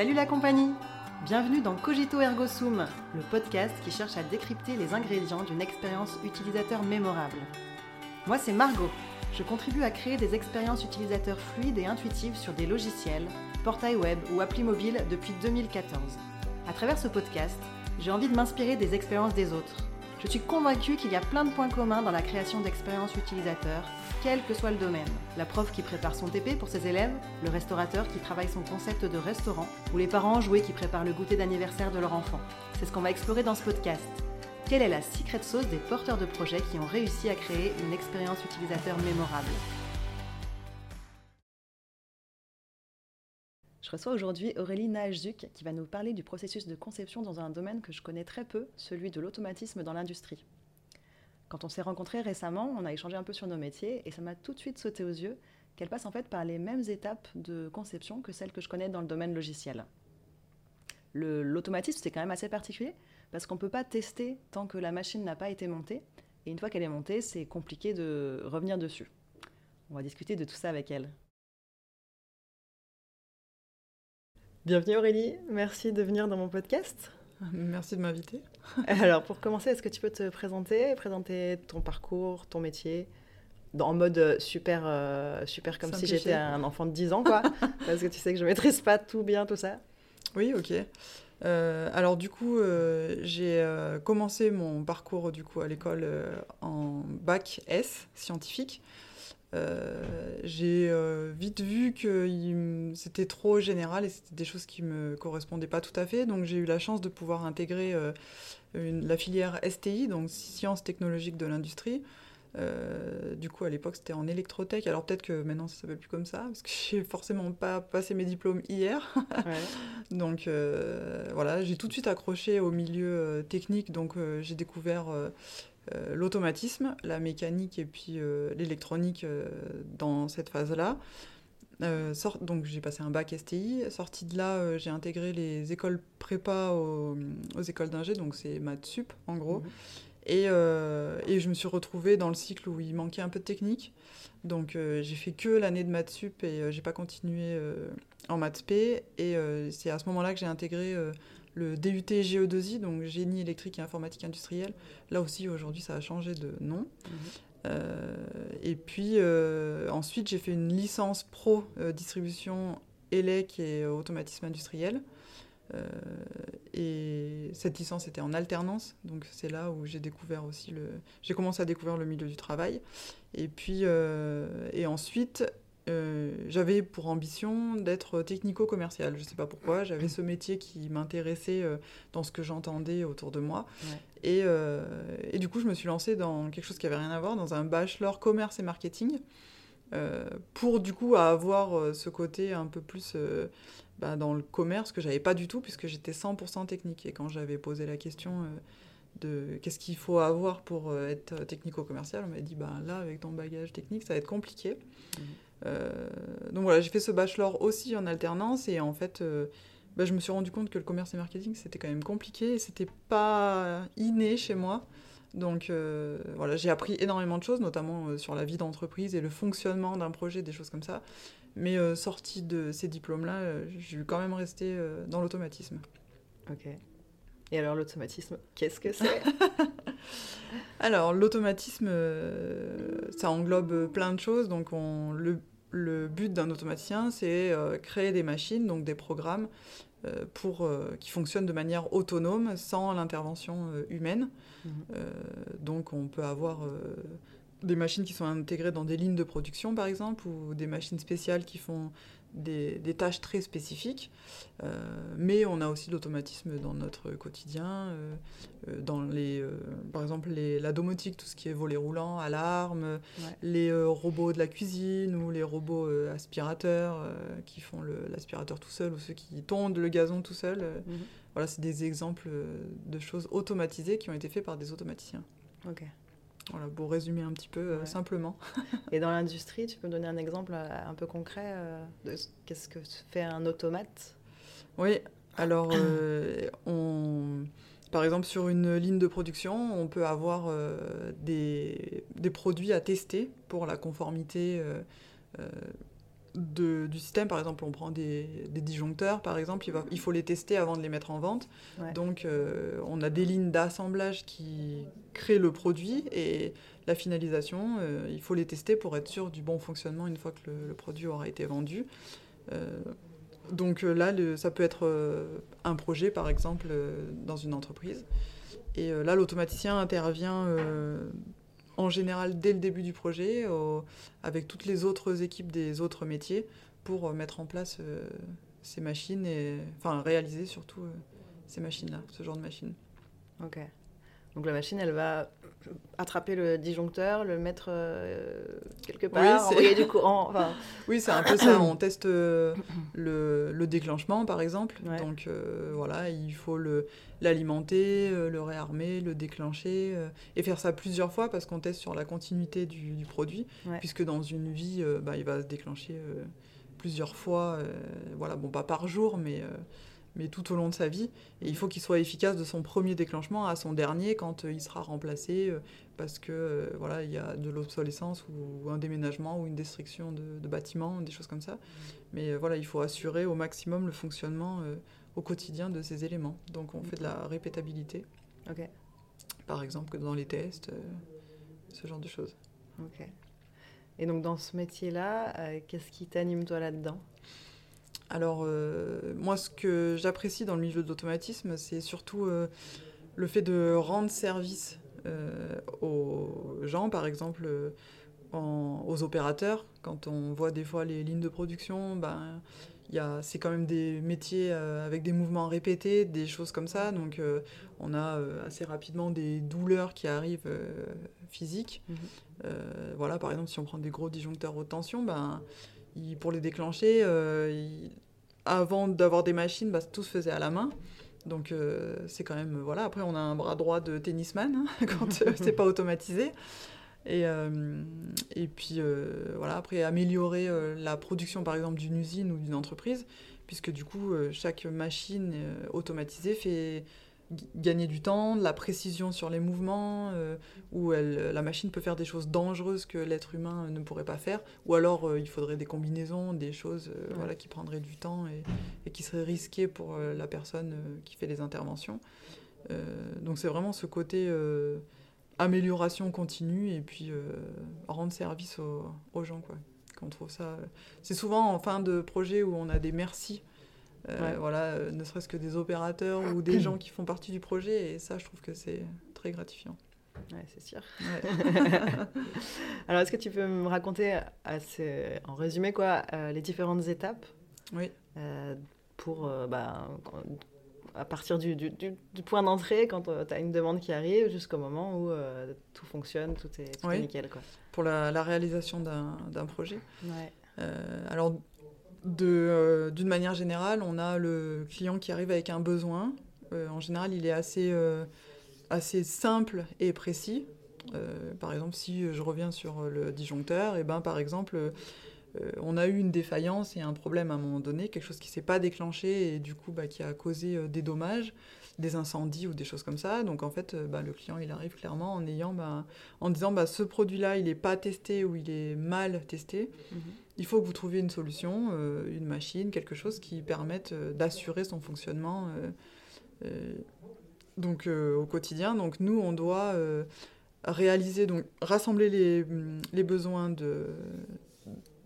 Salut la compagnie Bienvenue dans Cogito Ergo Sum, le podcast qui cherche à décrypter les ingrédients d'une expérience utilisateur mémorable. Moi c'est Margot, je contribue à créer des expériences utilisateurs fluides et intuitives sur des logiciels, portails web ou applis mobiles depuis 2014. À travers ce podcast, j'ai envie de m'inspirer des expériences des autres. Je suis convaincue qu'il y a plein de points communs dans la création d'expériences utilisateurs, quel que soit le domaine. La prof qui prépare son TP pour ses élèves, le restaurateur qui travaille son concept de restaurant, ou les parents joués qui préparent le goûter d'anniversaire de leur enfant. C'est ce qu'on va explorer dans ce podcast. Quelle est la secret sauce des porteurs de projets qui ont réussi à créer une expérience utilisateur mémorable? Je reçois aujourd'hui Aurélie Naajzuk qui va nous parler du processus de conception dans un domaine que je connais très peu, celui de l'automatisme dans l'industrie. Quand on s'est rencontrés récemment, on a échangé un peu sur nos métiers et ça m'a tout de suite sauté aux yeux qu'elle passe en fait par les mêmes étapes de conception que celles que je connais dans le domaine logiciel. L'automatisme, c'est quand même assez particulier parce qu'on ne peut pas tester tant que la machine n'a pas été montée. Et une fois qu'elle est montée, c'est compliqué de revenir dessus. On va discuter de tout ça avec elle. Bienvenue Aurélie, merci de venir dans mon podcast. Merci de m'inviter. Alors pour commencer, est-ce que tu peux te présenter, présenter ton parcours, ton métier en mode super, euh, super comme si j'étais un enfant de 10 ans, quoi. parce que tu sais que je maîtrise pas tout bien, tout ça. Oui, ok. Euh, alors du coup, euh, j'ai commencé mon parcours du coup à l'école en bac S scientifique. J'ai vite vu que c'était trop général et c'était des choses qui me correspondaient pas tout à fait. Donc j'ai eu la chance de pouvoir intégrer la filière STI, donc sciences technologiques de l'industrie, euh, du coup, à l'époque, c'était en électrotech. Alors peut-être que maintenant, ça s'appelle plus comme ça, parce que j'ai forcément pas passé mes diplômes hier. donc euh, voilà, j'ai tout de suite accroché au milieu euh, technique. Donc j'ai découvert l'automatisme, la mécanique et puis l'électronique dans cette phase-là. donc j'ai passé un bac STI. Sorti de là, j'ai intégré les écoles prépa aux, écoles d'ingé, donc c'est maths sup en gros. Mhm. Euh, et, je me suis retrouvée dans le cycle où il manquait un peu de technique. Donc euh, j'ai fait que l'année de maths sup et euh, j'ai pas continué en maths p. Et c'est à ce moment-là que j'ai intégré le DUT GE2I, donc génie électrique et informatique industrielle. Là aussi aujourd'hui ça a changé de nom. Mhm. et puis ensuite j'ai fait une licence pro distribution ELEC et automatisme industriel. Euh, et cette licence était en alternance, donc c'est là où j'ai découvert aussi le. J'ai commencé à découvrir le milieu du travail. Et puis, euh, et ensuite, euh, j'avais pour ambition d'être technico-commercial. Je ne sais pas pourquoi, j'avais ce métier qui m'intéressait dans ce que j'entendais autour de moi. Et, et, du coup, je me suis lancée dans quelque chose qui avait rien à voir, dans un bachelor commerce et marketing, pour du coup avoir ce côté un peu plus bah, dans le commerce que j'avais pas du tout puisque j'étais 100% technique. Et quand j'avais posé la question euh, de qu'est-ce qu'il faut avoir pour euh, être technico-commercial, on m'a dit bah, là, avec ton bagage technique, ça va être compliqué. Mmh. Euh, donc voilà, j'ai fait ce bachelor aussi en alternance et en fait, bah, je me suis rendu compte que le commerce et marketing, c'était quand même compliqué et c'était pas inné chez moi. Donc voilà, j'ai appris énormément de choses, notamment sur la vie d'entreprise et le fonctionnement d'un projet, des choses comme ça. Mais euh, sorti de ces diplômes-là, euh, je vais quand même euh, dans l'automatisme. Ok. Et alors l'automatisme, qu'est-ce que c'est? Alors l'automatisme, ça englobe plein de choses. Donc on, le, le, but d'un automaticien, c'est créer des machines, donc des programmes, pour, qui fonctionnent de manière autonome, sans l'intervention humaine. Mhm. donc on peut avoir des machines qui sont intégrées dans des lignes de production, par exemple, ou des machines spéciales qui font des, des tâches très spécifiques. Euh, mais on a aussi l'automatisme dans notre quotidien, euh, euh, dans les, par exemple les, la domotique, tout ce qui est volet roulant, alarme, les robots de la cuisine ou les robots aspirateurs qui font l'aspirateur tout seul ou ceux qui tondent le gazon tout seul. Mhm. Voilà, c'est des exemples de choses automatisées qui ont été faits par des automaticiens. Ok. Voilà, pour résumer un petit peu euh, simplement. Et dans l'industrie, tu peux me donner un exemple euh, un peu concret euh, de qu'est-ce que fait un automate? Oui, alors on, par exemple sur une ligne de production, on peut avoir des, des, produits à tester pour la conformité de, du système. Par exemple, on prend des, des disjoncteurs, par exemple, il, va, il, faut les tester avant de les mettre en vente. Ouais. Donc, euh, on a des lignes d'assemblage qui créent le produit et la finalisation, euh, il faut les tester pour être sûr du bon fonctionnement une fois que le, le produit aura été vendu. Euh, donc là, le, ça peut être un projet, par exemple, dans une entreprise. Et là, l'automaticien intervient en général dès le début du projet, euh, avec toutes les autres équipes des autres métiers, pour euh, mettre en place euh, ces machines et enfin réaliser surtout ces machines-là, ce genre de machines. Ok. Donc la machine, elle va attraper le disjoncteur, le mettre euh, quelque part, oui, envoyer du courant. Enfin... Oui, c'est un peu ça. On teste euh, le, le, déclenchement, par exemple. Ouais. Donc euh, voilà, il faut l'alimenter, le, le, réarmer, le déclencher et faire ça plusieurs fois parce qu'on teste sur la continuité du, du produit, ouais. puisque dans une vie, bah, il va se déclencher plusieurs fois. voilà, bon, pas par jour, mais mais tout au long de sa vie. Et il faut qu'il soit efficace de son premier déclenchement à son dernier quand euh, il sera remplacé euh, parce que euh, voilà il y a de l'obsolescence ou, un déménagement ou une destruction de, de bâtiments, des choses comme ça. Mais voilà, il faut assurer au maximum le fonctionnement au quotidien de ces éléments. Donc on fait de la répétabilité. Par exemple, dans les tests, ce genre de choses. Ok. Et donc dans ce métier-là, qu'est-ce qui t'anime toi là-dedans? Alors, euh, moi, ce que j'apprécie dans le milieu de l'automatisme, c'est surtout euh, le fait de rendre service euh, aux gens, par exemple, en, aux opérateurs. Quand on voit des fois les lignes de production, ben, c'est quand même des métiers avec des mouvements répétés, des choses comme ça. Donc, on a assez rapidement des douleurs qui arrivent physiques. Mmh. voilà, par exemple, si on prend des gros disjoncteurs haute tension, ben il, pour les déclencher, euh, il, avant d'avoir des machines, bah, tout se faisait à la main. Donc euh, c'est quand même voilà. Après on a un bras droit de tennisman hein, quand euh, c'est pas automatisé. Et, euh, et puis voilà après améliorer la production par exemple d'une usine ou d'une entreprise puisque du coup chaque machine automatisée fait gagner du temps, de la précision sur les mouvements, euh, où elle, la machine peut faire des choses dangereuses que l'être humain ne pourrait pas faire, ou alors euh, il faudrait des combinaisons, des choses euh, ouais. voilà, qui prendraient du temps et, et qui seraient risquées pour euh, la personne euh, qui fait les interventions. Euh, donc c'est vraiment ce côté amélioration continue et puis rendre service aux, aux gens. Quoi. Qu'on trouve ça. C'est souvent en fin de projet où on a des merci euh, ouais. Voilà, euh, ne serait-ce que des opérateurs ou des gens qui font partie du projet. Et ça, je trouve que c'est très gratifiant. Ouais, c'est sûr. Ouais. Alors, est-ce que tu peux me raconter, assez, en résumé, quoi, euh, les différentes étapes oui. euh, pour, euh, bah, à partir du, du, du, du point d'entrée, quand euh, tu as une demande qui arrive, jusqu'au moment où euh, tout fonctionne, tout est, tout oui. est nickel. Quoi. Pour la, la réalisation d'un projet. Ouais. alors, euh, d'une manière générale, on a le client qui arrive avec un besoin. Euh, en général, il est assez, euh, assez simple et précis. Par exemple, si je reviens sur le disjoncteur, et eh ben, par exemple, on a eu une défaillance et un problème à un moment donné, quelque chose qui ne s'est pas déclenché et du coup bah, qui a causé des dommages des incendies ou des choses comme ça. Donc en fait, bah, le client, il arrive clairement en ayant, bah, en disant, bah, ce produit-là, il n'est pas testé ou il est mal testé. Mm -hmm. Il faut que vous trouviez une solution, euh, une machine, quelque chose qui permette euh, d'assurer son fonctionnement. Euh, euh donc au quotidien. Donc nous, on doit réaliser, donc rassembler les, les besoins de,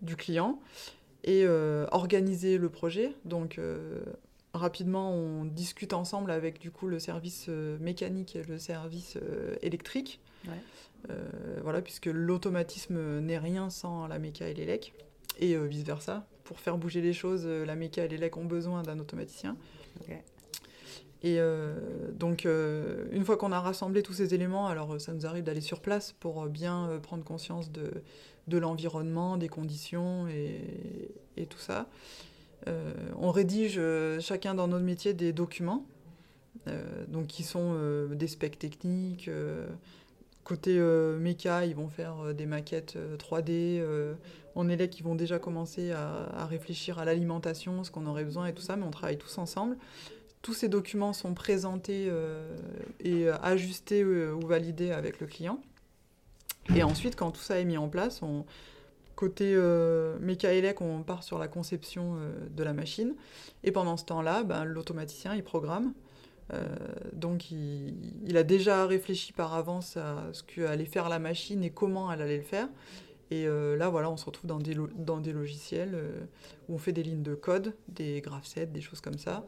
du client et organiser le projet. Donc rapidement, on discute ensemble avec du coup le service euh, mécanique et le service euh, électrique. Ouais. Euh, voilà, puisque l'automatisme n'est rien sans la méca et l'élec, et vice versa. Pour faire bouger les choses, la méca et l'élec ont besoin d'un automaticien. Okay. Et donc, une fois qu'on a rassemblé tous ces éléments, alors ça nous arrive d'aller sur place pour bien prendre conscience de, de l'environnement, des conditions et, et tout ça. Euh, on rédige euh, chacun dans notre métier des documents, euh, donc qui sont des specs techniques. côté méca, ils vont faire des maquettes 3D. en élec, ils vont déjà commencer à, à réfléchir à l'alimentation, ce qu'on aurait besoin et tout ça, mais on travaille tous ensemble tous ces documents sont présentés et ajustés ou validés avec le client. Et ensuite, quand tout ça est mis en place, on, côté euh, méca on part sur la conception de la machine. Et pendant ce temps-là, ben, l'automaticien, il programme. donc il, a déjà réfléchi par avance à ce qu'allait faire la machine et comment elle allait le faire. Et là, voilà, on se retrouve dans des, dans des logiciels où on fait des lignes de code, des graph sets, des choses comme ça.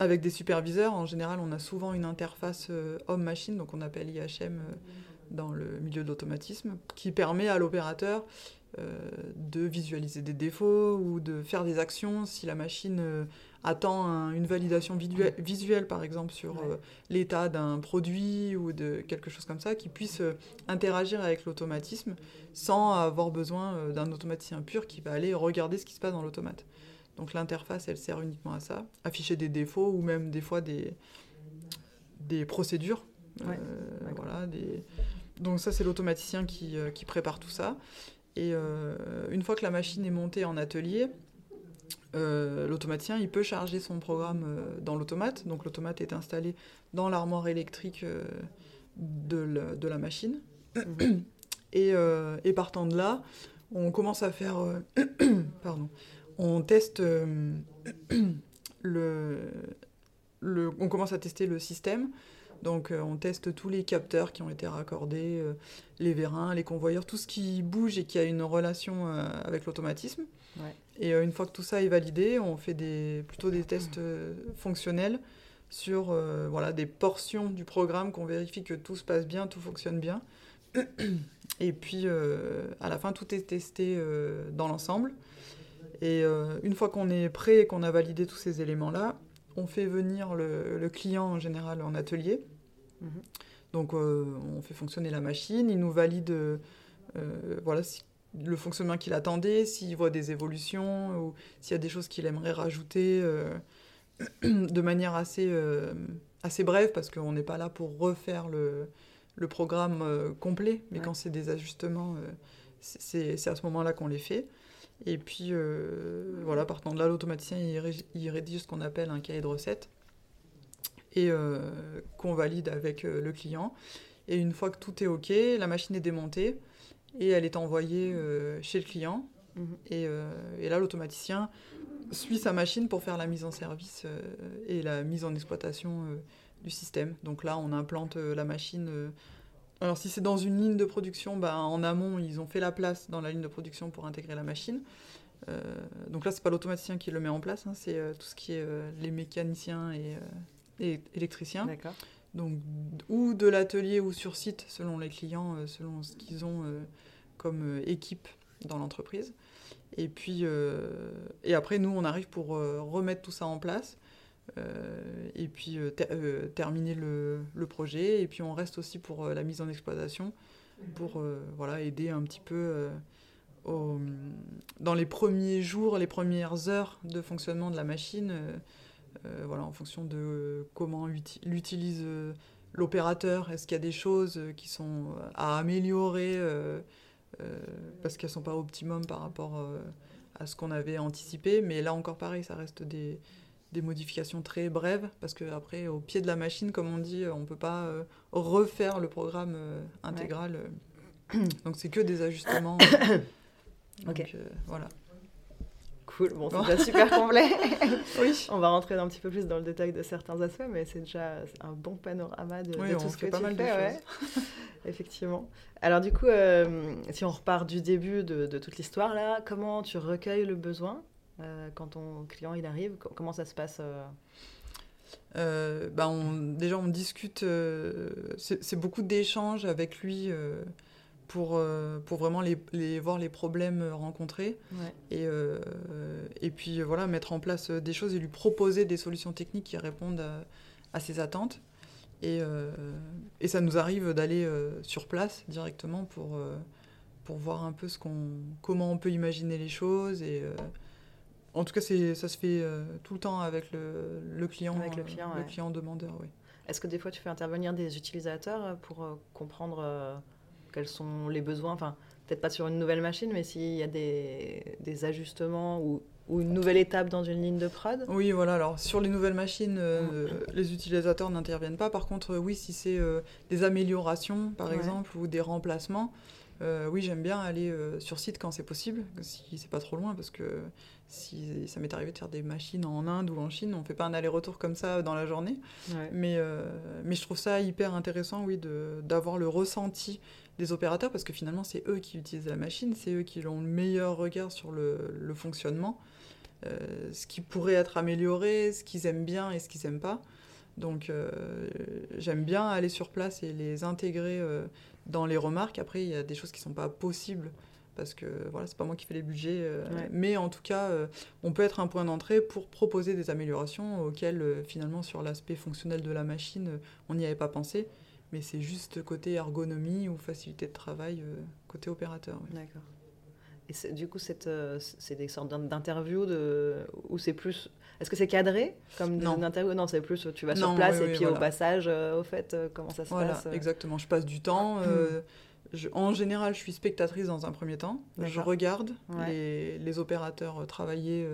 avec des superviseurs, en général, on a souvent une interface homme-machine, donc on appelle IHM dans le milieu de l'automatisme, qui permet à l'opérateur euh, de visualiser des défauts ou de faire des actions si la machine euh, attend une validation visuelle, par exemple, sur euh, l'état d'un produit ou de quelque chose comme ça, qui puisse interagir avec l'automatisme sans avoir besoin d'un automaticien pur qui va aller regarder ce qui se passe dans l'automate. Donc l'interface, elle sert uniquement à ça, afficher des défauts ou même des fois des, des procédures. Voilà, des, donc ça, c'est l'automaticien qui, euh, qui, prépare tout ça. Et euh, une fois que la machine est montée en atelier, euh, l'automaticien, il peut charger son programme dans l'automate. Donc l'automate est installé dans l'armoire électrique de, de, la machine. Et, et, partant de là, on commence à faire... pardon. On teste le, le... On commence à tester le système. Donc euh, on teste tous les capteurs qui ont été raccordés, euh, les vérins, les convoyeurs, tout ce qui bouge et qui a une relation euh, avec l'automatisme. Et une fois que tout ça est validé, on fait des, plutôt des tests fonctionnels sur voilà, des portions du programme qu'on vérifie que tout se passe bien, tout fonctionne bien. Et puis à la fin, tout est testé dans l'ensemble. Et une fois qu'on est prêt et qu'on a validé tous ces éléments-là, on fait venir le, client en général en atelier. Mhm. Donc euh, on fait fonctionner la machine, il nous valide euh, voilà, le fonctionnement qu'il attendait, s'il voit des évolutions ou s'il y a des choses qu'il aimerait rajouter euh, de manière assez, assez brève parce qu'on n'est pas là pour refaire le, programme complet, mais quand c'est des ajustements, c'est à ce moment-là qu'on les fait. Et puis, euh, voilà, partant de là, l'automaticien, il, rédige ce qu'on appelle un cahier de recettes et euh, qu'on valide avec euh, le client. Et une fois que tout est OK, la machine est démontée et elle est envoyée chez le client. Mhm. Et, et, là, l'automaticien suit sa machine pour faire la mise en service et la mise en exploitation du système. Donc là, on implante la machine alors si c'est dans une ligne de production, bah, en amont, ils ont fait la place dans la ligne de production pour intégrer la machine. Euh, donc là, c'est pas l'automaticien qui le met en place, hein, c'est euh, tout ce qui est euh, les mécaniciens et, et électriciens. D'accord. Donc, ou de l'atelier ou sur site, selon les clients, selon ce qu'ils ont comme équipe dans l'entreprise. Et puis, et après, nous, on arrive pour remettre tout ça en place. Euh, et puis euh, euh, terminer le, projet. Et puis on reste aussi pour la mise en exploitation, pour voilà, aider un petit peu dans les premiers jours, les premières heures de fonctionnement de la machine, voilà, en fonction de comment l'utilise l'opérateur. Est-ce qu'il y a des choses qui sont à améliorer parce qu'elles ne sont pas optimum par rapport à ce qu'on avait anticipé. Mais là encore pareil, ça reste des, des modifications très brèves, parce qu'après, au pied de la machine, comme on dit, on ne peut pas euh, refaire le programme euh, intégral. Donc c'est que des ajustements. Donc, ok. Euh, voilà. Cool, bon, c'est déjà super complet. oui. On va rentrer un petit peu plus dans le détail de certains aspects, mais c'est déjà un bon panorama de, tout ce que pas tu mal fais. De. Effectivement. Alors du coup, si on repart du début de, de toute l'histoire, là, comment tu recueilles le besoin? euh, quand ton client il arrive Comment ça se passe euh? Euh, bah on, déjà, on discute, c'est beaucoup d'échanges avec lui pour, pour vraiment les, les, voir les problèmes rencontrés et, et puis voilà, mettre en place des choses et lui proposer des solutions techniques qui répondent à, ses attentes. Et, et, ça nous arrive d'aller sur place directement pour, pour voir un peu ce qu'on, comment on peut imaginer les choses et en tout cas, ça se fait euh, tout le temps avec le, client, avec le client, le client demandeur. Oui. Est-ce que des fois tu fais intervenir des utilisateurs euh, pour euh, comprendre quels sont les besoins? Enfin, peut-être pas sur une nouvelle machine, mais s'il y a des, des ajustements ou, ou, une nouvelle étape dans une ligne de prod? Oui, voilà. Alors, sur les nouvelles machines, les utilisateurs n'interviennent pas. Par contre, oui, si c'est des améliorations, par exemple, ou des remplacements, oui, j'aime bien aller sur site quand c'est possible, si c'est pas trop loin, parce que si ça m'est arrivé de faire des machines en Inde ou en Chine, on fait pas un aller-retour comme ça dans la journée. Mais, mais je trouve ça hyper intéressant, oui, d'avoir le ressenti des opérateurs, parce que finalement, c'est eux qui utilisent la machine, c'est eux qui ont le meilleur regard sur le, le fonctionnement, euh, ce qui pourrait être amélioré, ce qu'ils aiment bien et ce qu'ils n'aiment pas. Donc, euh, j'aime bien aller sur place et les intégrer euh, dans les remarques. Après, il y a des choses qui ne sont pas possibles parce que voilà, c'est pas moi qui fais les budgets. Mais en tout cas, on peut être un point d'entrée pour proposer des améliorations auxquelles, finalement, sur l'aspect fonctionnel de la machine, on n'y avait pas pensé mais c'est juste côté ergonomie ou facilité de travail euh, côté opérateur. D'accord. Et du coup, euh, c'est des sortes d'interviews de, ou c'est plus. Est-ce que c'est cadré comme non. interview Non, c'est plus tu vas sur place et puis au passage, euh, au fait, comment ça se voilà, passe Exactement, je passe du temps. je, en général, je suis spectatrice dans un premier temps. Je regarde les, les, opérateurs travailler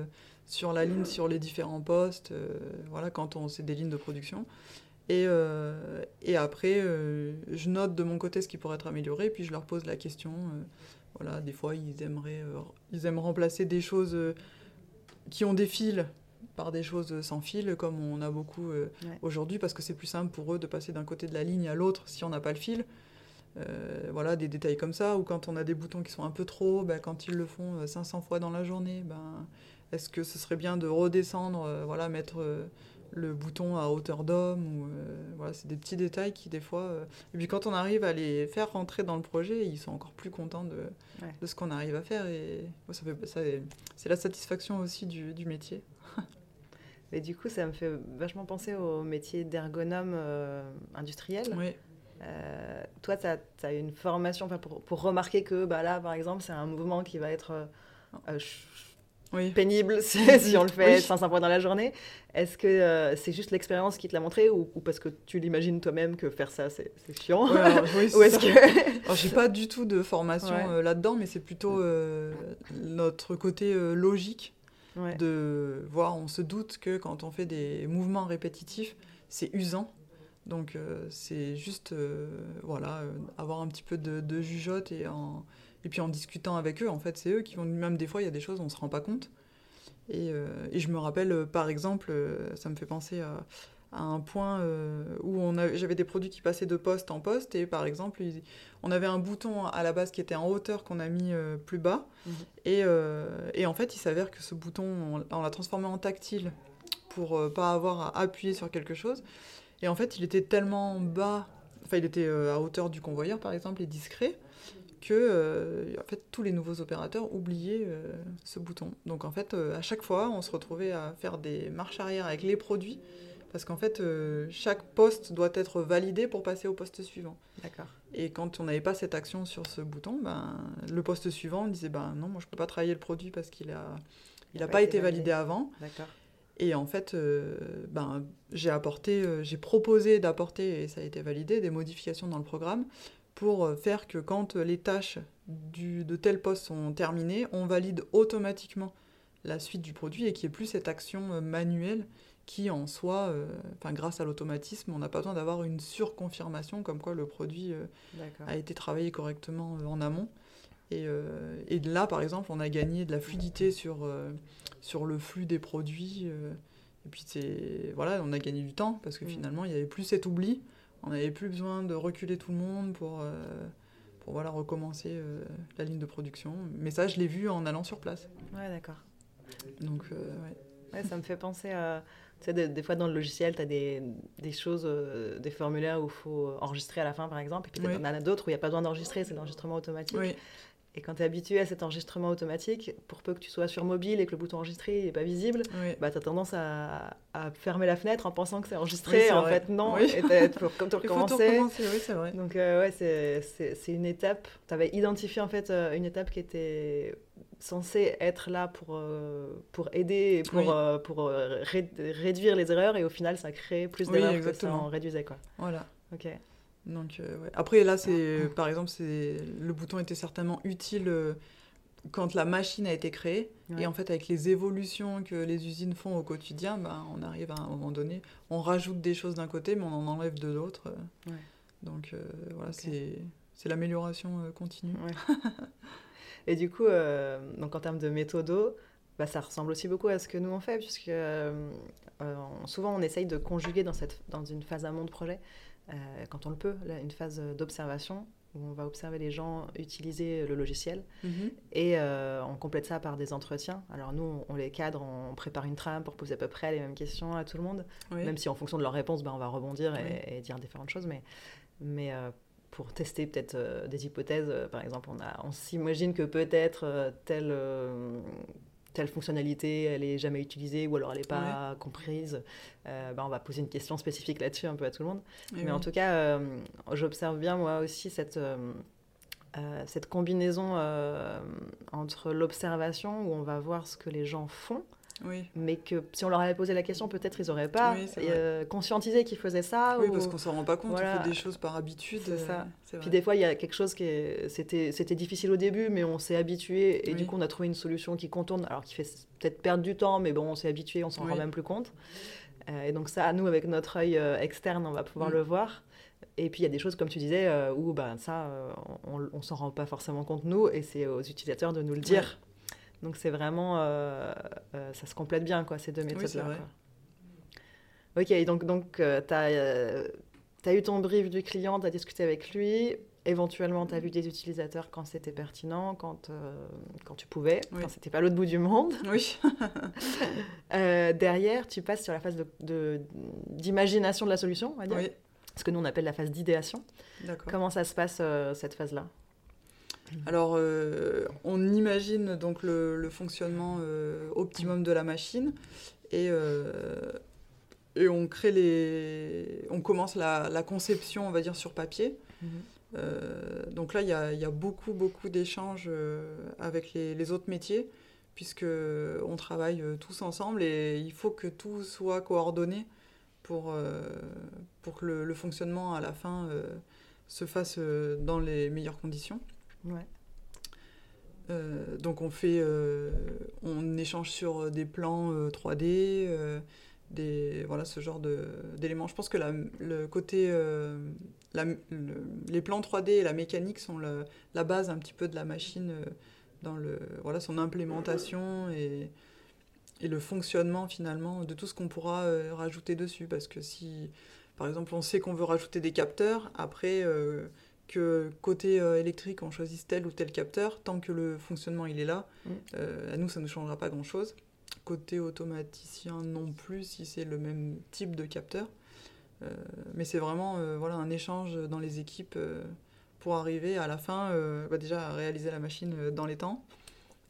sur la ligne, sur les différents postes. voilà, quand on c'est des lignes de production. Et, euh, et après, euh, je note de mon côté ce qui pourrait être amélioré, puis je leur pose la question. Euh, voilà, des fois, ils aimeraient, ils aiment remplacer des choses qui ont des fils par des choses sans fil, comme on a beaucoup aujourd'hui, parce que c'est plus simple pour eux de passer d'un côté de la ligne à l'autre si on n'a pas le fil. voilà, des détails comme ça, ou quand on a des boutons qui sont un peu trop, ben, quand ils le font 500 fois dans la journée, ben, est-ce que ce serait bien de redescendre, voilà, mettre le bouton à hauteur d'homme. Ou, euh, voilà, c'est des petits détails qui, des fois. Euh, et puis quand on arrive à les faire rentrer dans le projet, ils sont encore plus contents de, de ce qu'on arrive à faire. Et ça fait, ça, c'est la satisfaction aussi du, du métier. Et du coup, ça me fait vachement penser au métier d'ergonome euh, industriel. Oui. toi, tu as, une formation pour, pour, remarquer que bah, là, par exemple, c'est un mouvement qui va être pénible si, on le fait 500 fois dans la journée. Est-ce que euh, c'est juste l'expérience qui te l'a montré ou, parce que tu l'imagines toi-même que faire ça c'est chiant Ou est-ce que j'ai pas du tout de formation euh, là-dedans, mais c'est plutôt euh, notre côté logique de voir. On se doute que quand on fait des mouvements répétitifs, c'est usant. Donc c'est juste voilà avoir un petit peu de, de jugeote et en et puis en discutant avec eux, en fait, c'est eux qui vont, même des fois, il y a des choses, on ne se rend pas compte. Et, euh, et je me rappelle, euh, par exemple, euh, ça me fait penser à, à un point où j'avais des produits qui passaient de poste en poste. Et par exemple, on avait un bouton à la base qui était en hauteur qu'on a mis plus bas. Mhm. Et, et, en fait, il s'avère que ce bouton, on, l'a transformé en tactile pour pas avoir à appuyer sur quelque chose. Et en fait, il était tellement bas, enfin, il était à hauteur du convoyeur, par exemple, et discret que euh, en fait, tous les nouveaux opérateurs oubliaient euh, ce bouton. Donc en fait, euh, à chaque fois, on se retrouvait à faire des marches arrière avec les produits, parce qu'en fait, chaque poste doit être validé pour passer au poste suivant. D'accord. Et quand on n'avait pas cette action sur ce bouton, ben, le poste suivant disait ben, non, moi je ne peux pas travailler le produit parce qu'il n'a il a pas, été validé, avant. D'accord. Et en fait, ben, j'ai apporté, j'ai proposé d'apporter, et ça a été validé, des modifications dans le programme pour euh, faire que quand les tâches du, de tel poste sont terminées, on valide automatiquement la suite du produit et qu'il n'y ait plus cette action euh, manuelle qui en soi, euh, enfin grâce à l'automatisme, on n'a pas besoin d'avoir une surconfirmation comme quoi le produit a été travaillé correctement en amont. Et, et, là, par exemple, on a gagné de la fluidité sur, sur le flux des produits. et puis, voilà, on a gagné du temps parce que mm. finalement, il n'y avait plus cet oubli on n'avait plus besoin de reculer tout le monde pour, euh, pour voilà, recommencer euh, la ligne de production. Mais ça, je l'ai vu en allant sur place. Ouais, d'accord. Donc, euh, ouais. ouais. Ça me fait penser à. Tu sais, des, fois dans le logiciel, tu as des, des choses, des formulaires où il faut enregistrer à la fin, par exemple. Et puis y en a d'autres où il n'y a pas besoin d'enregistrer, c'est l'enregistrement automatique. Oui. Et quand tu es habitué à cet enregistrement automatique, pour peu que tu sois sur mobile et que le bouton enregistrer n'est pas visible, bah, tu as tendance à, à, fermer la fenêtre en pensant que c'est enregistré. en fait, non. Oui. Et pour, comme tu recommencer. Oui, c'est vrai. Donc, euh, ouais, c'est une étape. Tu avais identifié en fait euh, une étape qui était censée être là pour, euh, pour aider et pour, pour réduire les erreurs. Et au final, ça crée plus d'erreurs que ça en réduisait. Quoi. Voilà. Ok. Donc, euh, Après, là, c'est par exemple, c'est le bouton était certainement utile euh, quand la machine a été créée. Et en fait, avec les évolutions que les usines font au quotidien, ben, on arrive à un moment donné, on rajoute des choses d'un côté, mais on en enlève de l'autre. Donc, euh, voilà, c'est c'est l'amélioration continue. Et du coup, donc en termes de méthodo, bah, ça ressemble aussi beaucoup à ce que nous on fait, puisque souvent on essaye de conjuguer dans, cette, dans une phase amont de projet, quand on le peut, une phase d'observation où on va observer les gens utiliser le logiciel mhm. et euh, on complète ça par des entretiens. Alors nous, on les cadre, on prépare une trame pour poser à peu près les mêmes questions à tout le monde, même si en fonction de leur réponse, ben, on va rebondir et, dire différentes choses. Mais, mais euh, pour tester peut-être euh, des hypothèses, par exemple, on, a, on s'imagine que peut-être tel telle fonctionnalité, elle est jamais utilisée ou alors elle n'est pas comprise, euh, bah, on va poser une question spécifique là-dessus un peu à tout le monde. Mais en tout cas, euh, j'observe bien moi aussi cette, euh, cette combinaison entre l'observation où on va voir ce que les gens font mais que si on leur avait posé la question, peut-être ils n'auraient pas euh, conscientisé qu'ils faisaient ça. Oui, parce qu'on ne s'en rend pas compte, on fait des choses par habitude. C'est ça. Puis des fois, il y a quelque chose qui c'était difficile au début, mais on s'est habitué et du coup, on a trouvé une solution qui contourne, alors qui fait peut-être perdre du temps, mais bon, on s'est habitué, on s'en rend même plus compte. Euh, et donc ça, nous, avec notre œil euh, externe, on va pouvoir mm. le voir. Et puis il y a des choses, comme tu disais, où ben, ça, on ne s'en rend pas forcément compte, nous, et c'est aux utilisateurs de nous le dire. Donc c'est vraiment, euh, euh, ça se complète bien, quoi, ces deux méthodes-là. Oui, ok, donc, donc euh, tu as, eu ton brief du client, tu as discuté avec lui, éventuellement tu as vu des utilisateurs quand c'était pertinent, quand, quand tu pouvais, quand c'était pas l'autre bout du monde. Oui. derrière, tu passes sur la phase d'imagination de, de, la solution, on va dire. Oui. Ce que nous on appelle la phase d'idéation. Comment ça se passe cette phase-là? Alors, euh, on imagine donc le, fonctionnement euh, optimum de la machine et, euh, et on crée les, on commence la, conception, on va dire, sur papier. Mhm. donc là, il y a, beaucoup, beaucoup d'échanges avec les, autres métiers puisque on travaille tous ensemble et il faut que tout soit coordonné pour, pour que le, le, fonctionnement à la fin se fasse dans les meilleures conditions. Euh, donc on fait, euh, on échange sur des plans 3D, euh, des, voilà ce genre d'éléments. Je pense que le côté, les plans 3D et la mécanique sont la base un petit peu de la machine dans le, voilà son implémentation et, et le fonctionnement finalement de tout ce qu'on pourra rajouter dessus. Parce que si, par exemple, on sait qu'on veut rajouter des capteurs, après que côté euh, électrique, on choisisse tel ou tel capteur, tant que le fonctionnement il est là, mm. euh, à nous ça ne changera pas grand-chose. Côté automaticien non plus, si c'est le même type de capteur. Euh, mais c'est vraiment voilà, un échange dans les équipes pour arriver à la fin, bah, déjà à réaliser la machine dans les temps,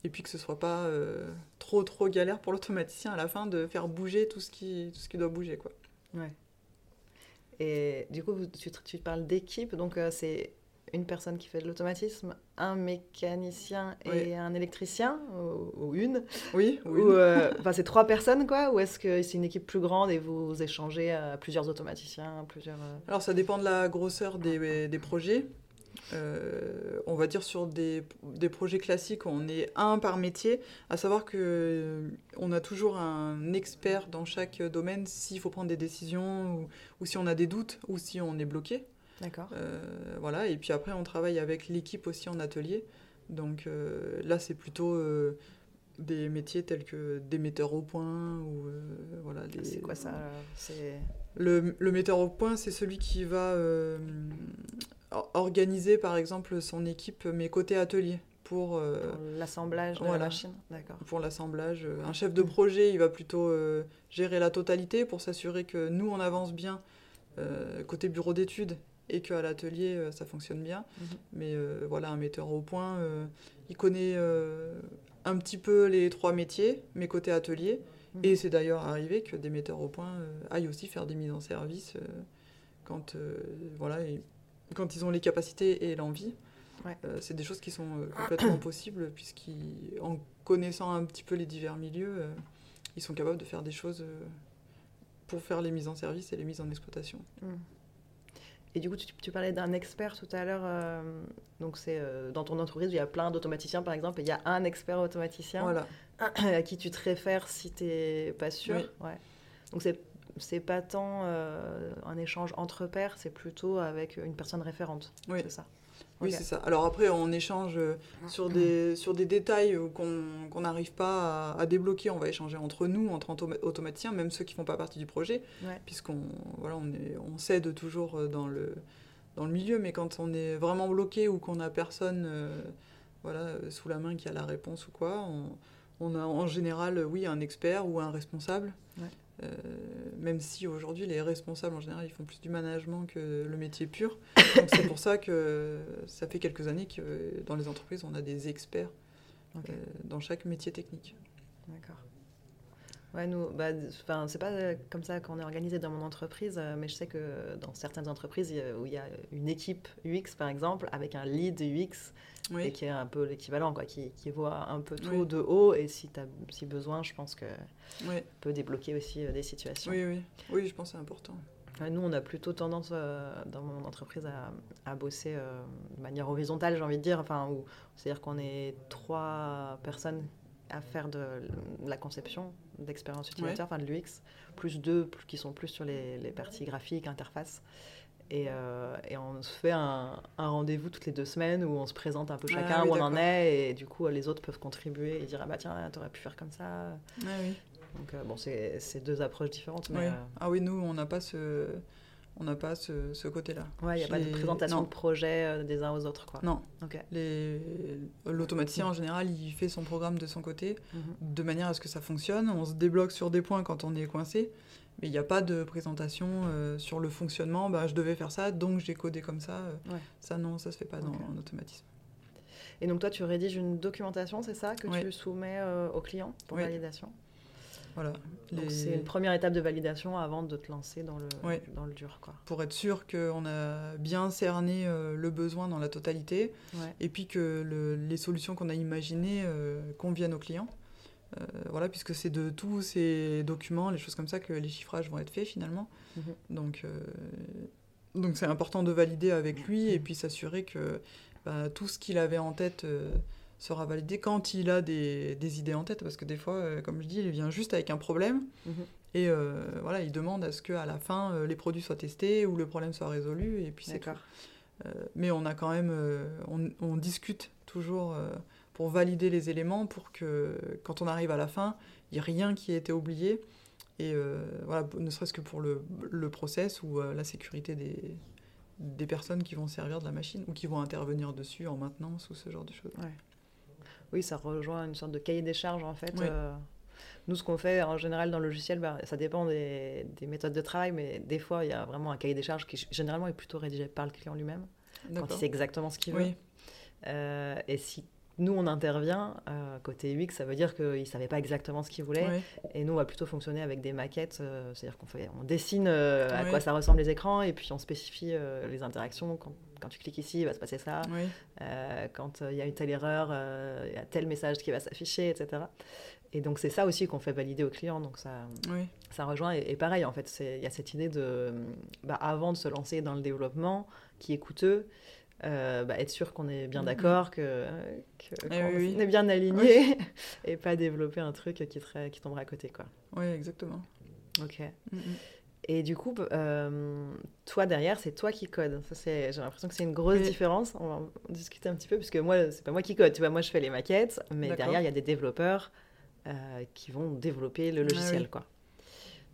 et puis que ce soit pas trop trop galère pour l'automaticien à la fin de faire bouger tout ce qui, tout ce qui doit bouger. Quoi. Ouais. Et du coup, tu, tu parles d'équipe, donc euh, c'est une personne qui fait de l'automatisme, un mécanicien et un électricien, ou, une. Oui, ou euh, Enfin, c'est trois personnes, quoi Ou est-ce que c'est une équipe plus grande et vous échangez à plusieurs automaticiens plusieurs, euh Alors, ça dépend de la grosseur des, des projets. Euh, on va dire sur des, projets classiques, on est un par métier, à savoir que euh, on a toujours un expert dans chaque domaine s'il faut prendre des décisions ou, si on a des doutes ou si on est bloqué. D'accord. Euh, voilà, et puis après on travaille avec l'équipe aussi en atelier. Donc là c'est plutôt des métiers tels que des metteurs au point ou voilà. C'est quoi ça le, metteur au point, c'est celui qui va organiser par exemple son équipe, mais côté atelier. Pour, euh, l'assemblage de la machine D'accord. Pour l'assemblage. Euh, un chef de projet, il va plutôt euh, gérer la totalité pour s'assurer que nous, on avance bien côté bureau d'études et qu'à l'atelier, ça fonctionne bien. Mhm. Mais voilà, un metteur au point, il connaît un petit peu les trois métiers, mais côté atelier. Mhm. Et c'est d'ailleurs arrivé que des metteurs au point aillent aussi faire des mises en service quand voilà, quand ils ont les capacités et l'envie. Euh, c'est des choses qui sont euh, complètement possibles, puisqu'en connaissant un petit peu les divers milieux, euh, ils sont capables de faire des choses pour faire les mises en service et les mises en exploitation. Mmh. Et du coup, tu, parlais d'un expert tout à l'heure. donc, c'est dans ton entreprise, il y a plein d'automaticiens, par exemple, et il y a un expert automaticien voilà. à qui tu te réfères si tu n'es pas sûr. Ouais. Donc, c'est c'est pas tant euh, un échange entre pairs, c'est plutôt avec une personne référente. Oui. C'est ça. Oui, c'est ça. Alors après, on échange euh, sur des, sur des détails qu'on n'arrive pas à, débloquer. On va échanger entre nous, entre automaticiens, même ceux qui ne font pas partie du projet, puisqu'on voilà, on, est, on s'aide toujours euh, dans le, dans le milieu. Mais quand on est vraiment bloqué ou qu'on n'a personne euh, voilà, sous la main qui a la réponse ou quoi, on, on a en général, oui, un expert ou un responsable. Euh, même si aujourd'hui les responsables en général ils font plus du management que le métier pur. Donc c'est pour ça que ça fait quelques années que dans les entreprises on a des experts euh, dans chaque métier technique. D'accord. Ouais, nous, bah, c'est pas comme ça qu'on est organisé dans mon entreprise, euh, mais je sais que dans certaines entreprises où il y a une équipe UX par exemple, avec un lead UX, et qui est un peu l'équivalent, quoi, qui, qui, voit un peu tout de haut, et si, as, si besoin, je pense que peut débloquer aussi euh, des situations. Oui, oui, oui, je pense que c'est important. Nous, on a plutôt tendance euh, dans mon entreprise à, à bosser euh, de manière horizontale, j'ai envie de dire. Enfin, c'est-à-dire qu'on est trois personnes à faire de la conception d'expérience utilisateur, enfin de l'UX, plus deux qui sont plus sur les, les parties graphiques, interface. Euh, et, on se fait un, rendez-vous toutes les deux semaines où on se présente un peu ah chacun où on en est et du coup les autres peuvent contribuer et dire ah bah tiens t'aurais pu faire comme ça. Ah oui. Donc euh, bon c'est deux approches différentes. Mais, euh, Ah oui nous on n'a pas ce on n'a pas ce, ce côté-là. Ouais, il n'y a pas de présentation de projet des uns aux autres. Quoi. Non. L'automaticien, en général, il fait son programme de son côté, mhm. de manière à ce que ça fonctionne. On se débloque sur des points quand on est coincé. Mais il n'y a pas de présentation euh, sur le fonctionnement. Bah, je devais faire ça, donc j'ai codé comme ça. Euh, ça, non, ça se fait pas dans un automatisme. Et donc toi, tu rédiges une documentation, c'est ça, que tu soumets euh, au client pour validation? Voilà. Donc c'est une première étape de validation avant de te lancer dans le, dans le dur. Quoi. Pour être sûr qu'on a bien cerné le besoin dans la totalité et puis que le, les solutions qu'on a imaginées conviennent au client. Euh, voilà, puisque c'est de tous ces documents, les choses comme ça, que les chiffrages vont être faits finalement. Mhm. Donc, euh, donc c'est important de valider avec lui et puis s'assurer que bah, tout ce qu'il avait en tête euh, sera validé quand il a des, des, idées en tête, parce que des fois, comme je dis, il vient juste avec un problème. Mhm. Et voilà, il demande à ce qu'à la fin, les produits soient testés ou le problème soit résolu, et puis c'est tout. mais on a quand même, on, on discute toujours pour valider les éléments, pour que quand on arrive à la fin, il n'y ait rien qui ait été oublié. Et euh, voilà, ne serait-ce que pour le, le process ou euh, la sécurité des, des personnes qui vont servir de la machine ou qui vont intervenir dessus en maintenance ou ce genre de choses. Oui, ça rejoint une sorte de cahier des charges en fait. Euh, nous, ce qu'on fait en général dans le logiciel, bah, ça dépend des, des, méthodes de travail, mais des fois, il y a vraiment un cahier des charges qui généralement est plutôt rédigé par le client lui-même, quand il sait exactement ce qu'il veut. Oui. et si nous, on intervient euh, côté UX, ça veut dire qu'ils ne savaient pas exactement ce qu'ils voulaient. Et nous, on va plutôt fonctionner avec des maquettes, euh, c'est-à-dire qu'on on dessine euh, à quoi ça ressemble les écrans et puis on spécifie les interactions. Quand, quand, tu cliques ici, il va se passer ça. quand il y a une telle erreur, il y a tel message qui va s'afficher, etc. Et donc, c'est ça aussi qu'on fait valider aux clients. Donc, ça, ça rejoint. Et, pareil, en fait, il y a cette idée de, bah, avant de se lancer dans le développement, qui est coûteux, euh, bah, être sûr qu'on est bien mm-hmm. d'accord, que, que eh est bien aligné et pas développer un truc qui, qui tomberait à côté. Quoi. Oui, exactement. Ok. Mm-hmm. Et du coup, euh, toi derrière, c'est toi qui code. J'ai l'impression que c'est une grosse différence. On va en discuter un petit peu, puisque moi, c'est pas moi qui code. Tu vois, moi, je fais les maquettes, mais derrière, il y a des développeurs euh, qui vont développer le ah logiciel. quoi.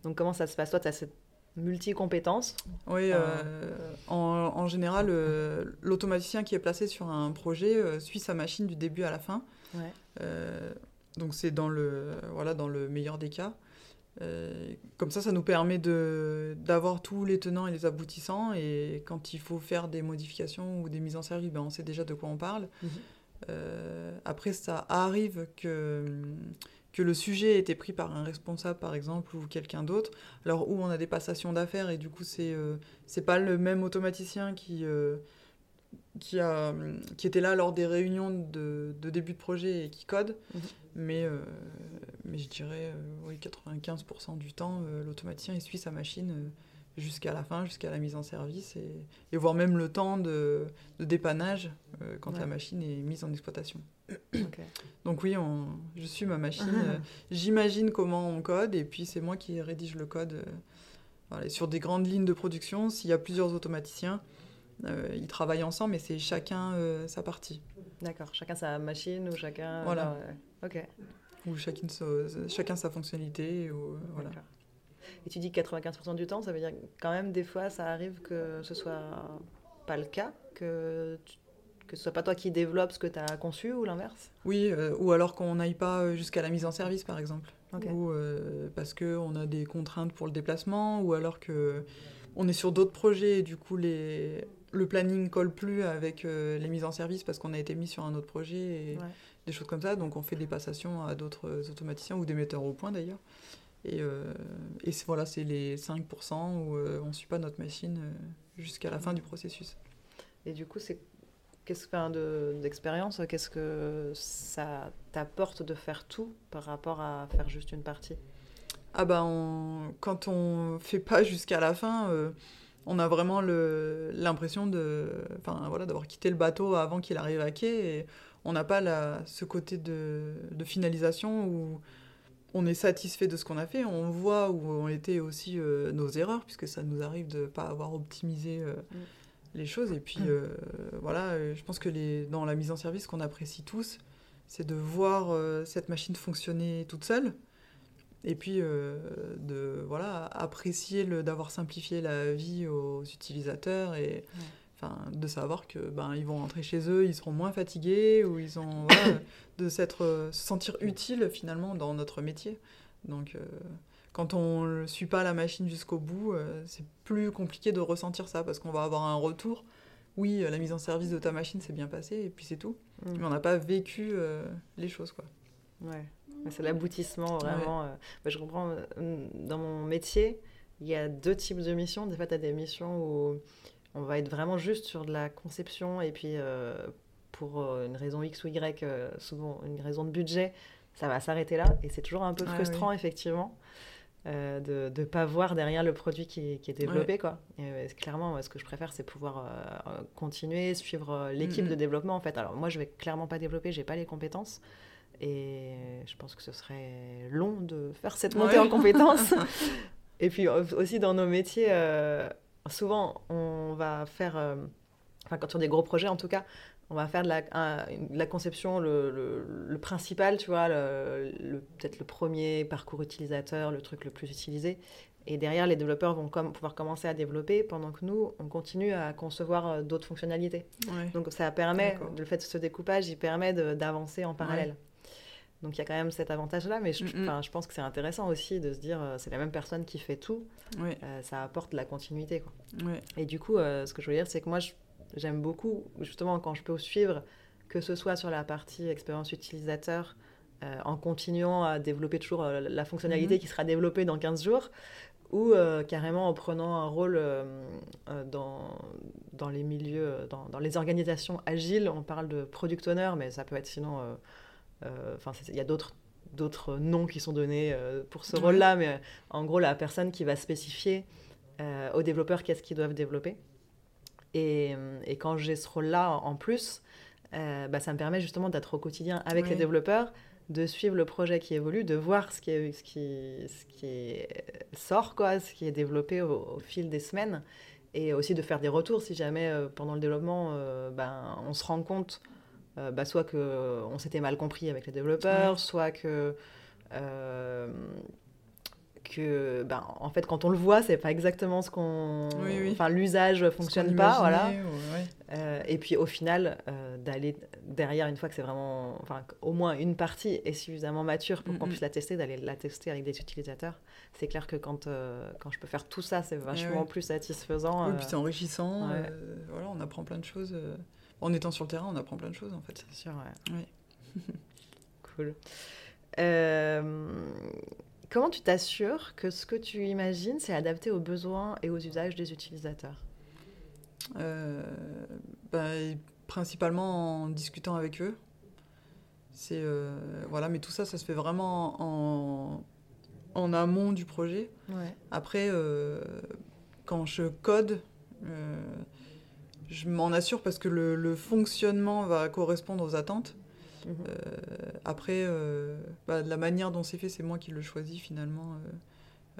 Donc, comment ça se passe? Toi, tu as cette multi-compétences Oui, euh, en, en, général, euh, l'automaticien qui est placé sur un projet euh, suit sa machine du début à la fin. donc c'est dans le, voilà, dans le meilleur des cas. comme ça, ça nous permet d'avoir tous les tenants et les aboutissants. Et quand il faut faire des modifications ou des mises en service, ben, on sait déjà de quoi on parle. Mhm. après, ça arrive que que le sujet ait été pris par un responsable, par exemple, ou quelqu'un d'autre, alors où on a des passations d'affaires, et du coup, c'est euh, c'est pas le même automaticien qui, euh, qui, a, qui était là lors des réunions de, de début de projet et qui code, mhm. mais, euh, mais je dirais, oui, 95% du temps, l'automaticien, il suit sa machine jusqu'à la fin, jusqu'à la mise en service, et, et voire même le temps de, de dépannage quand la machine est mise en exploitation. Donc oui, on, je suis ma machine. Euh, j'imagine comment on code et puis c'est moi qui rédige le code. Euh, sur des grandes lignes de production, s'il y a plusieurs automaticiens, ils travaillent ensemble, mais c'est chacun sa partie. D'accord, chacun sa machine ou chacun. Voilà. ok. Ou chacun, chacun sa fonctionnalité. Ou, voilà. Et tu dis 95% du temps, ça veut dire quand même des fois ça arrive que ce soit pas le cas, que que ce soit pas toi qui développe ce que tu as conçu ou l'inverse? Oui, euh, ou alors qu'on n'aille pas jusqu'à la mise en service par exemple. Ou euh, parce qu'on a des contraintes pour le déplacement, ou alors que on est sur d'autres projets et du coup les, le planning colle plus avec euh, les mises en service parce qu'on a été mis sur un autre projet et des choses comme ça. Donc on fait des passations à d'autres automaticiens ou des metteurs au point d'ailleurs. Et, et voilà, c'est les 5% où on ne suit pas notre machine jusqu'à la fin du processus. Et du coup, c'est qu'est-ce que d'expérience Qu'est-ce que ça t'apporte de faire tout par rapport à faire juste une partie? Ah ben, quand on fait pas jusqu'à la fin, euh, on a vraiment l'impression de, enfin voilà, d'avoir quitté le bateau avant qu'il arrive à quai. Et on n'a pas la, ce côté de, de, finalisation où on est satisfait de ce qu'on a fait. On voit où ont été aussi euh, nos erreurs, puisque ça nous arrive de ne pas avoir optimisé. Euh, mm les choses. Et puis, euh, voilà, je pense que les, dans la mise en service, qu'on apprécie tous, c'est de voir cette machine fonctionner toute seule. Et puis, de voilà, apprécier d'avoir simplifié la vie aux utilisateurs et enfin, de savoir que ben, ils vont rentrer chez eux, ils seront moins fatigués ou ils ont de s'être, se sentir utiles finalement dans notre métier. Donc, quand on ne suit pas la machine jusqu'au bout, euh, c'est plus compliqué de ressentir ça parce qu'on va avoir un retour. Oui, euh, la mise en service de ta machine s'est bien passée et puis c'est tout. Mm. Mais on n'a pas vécu euh, les choses. quoi. Ouais, c'est l'aboutissement vraiment. Bah, je comprends, dans mon métier, il y a deux types de missions. Des fois, tu as des missions où on va être vraiment juste sur de la conception et puis pour une raison X ou Y, souvent une raison de budget, ça va s'arrêter là. Et c'est toujours un peu frustrant, effectivement. Euh, de ne pas voir derrière le produit qui, qui est développé. Quoi. Et, euh, clairement, ce que je préfère, c'est pouvoir euh, continuer, suivre l'équipe de développement. En fait. Alors moi, je vais clairement pas développer, j'ai pas les compétences. Et je pense que ce serait long de faire cette montée en compétences. et puis aussi dans nos métiers, souvent on va faire, enfin quand on a des gros projets en tout cas, on va faire de la, la conception, le, le, principal, tu vois, le, peut-être le premier parcours utilisateur, le truc le plus utilisé. Et derrière, les développeurs vont pouvoir commencer à développer pendant que nous, on continue à concevoir euh, d'autres fonctionnalités. Donc ça permet, le fait de ce découpage, il permet d'avancer en parallèle. Donc il y a quand même cet avantage-là, mais je, je pense que c'est intéressant aussi de se dire, euh, c'est la même personne qui fait tout, euh, ça apporte de la continuité. Quoi. Et du coup, ce que je veux dire, c'est que moi, je j'aime beaucoup, justement, quand je peux suivre, que ce soit sur la partie expérience utilisateur, euh, en continuant à développer toujours euh, la fonctionnalité mhm. qui sera développée dans 15 jours, ou euh, carrément en prenant un rôle dans, dans les milieux, dans, dans, les organisations agiles. On parle de product owner, mais ça peut être sinon. Enfin, il y a d'autres d'autres noms qui sont donnés pour ce rôle-là, mais en gros, la personne qui va spécifier aux développeurs qu'est-ce qu'ils doivent développer. Et, et quand j'ai ce rôle-là en plus, euh, bah, ça me permet justement d'être au quotidien avec les développeurs, de suivre le projet qui évolue, de voir ce qui, est, ce qui, ce qui sort, quoi, ce qui est développé au, fil des semaines, et aussi de faire des retours. Si jamais euh, pendant le développement, euh, ben, on se rend compte bah, soit qu'on s'était mal compris avec les développeurs, soit que que, ben, en fait, quand on le voit, c'est pas exactement ce qu'on. Enfin, l'usage fonctionne pas, voilà. Euh, et puis, au final, euh, d'aller derrière, une fois que c'est vraiment. Enfin, au moins une partie est suffisamment mature pour qu'on puisse la tester, d'aller la tester avec des utilisateurs. C'est clair que quand, euh, quand je peux faire tout ça, c'est vachement plus satisfaisant. Oui, puis c'est enrichissant. voilà, on apprend plein de choses. En étant sur le terrain, on apprend plein de choses, en fait. C'est sûr, ouais. Oui. cool. Euh Comment tu t'assures que ce que tu imagines, c'est adapté aux besoins et aux usages des utilisateurs? Euh, bah, Principalement en discutant avec eux. C'est euh, voilà, mais tout ça, ça se fait vraiment en, en amont du projet. Après, euh, quand je code, je m'en assure parce que le, le, fonctionnement va correspondre aux attentes. Mhm. Euh, après, euh, bah, la manière dont c'est fait, c'est moi qui le choisis finalement,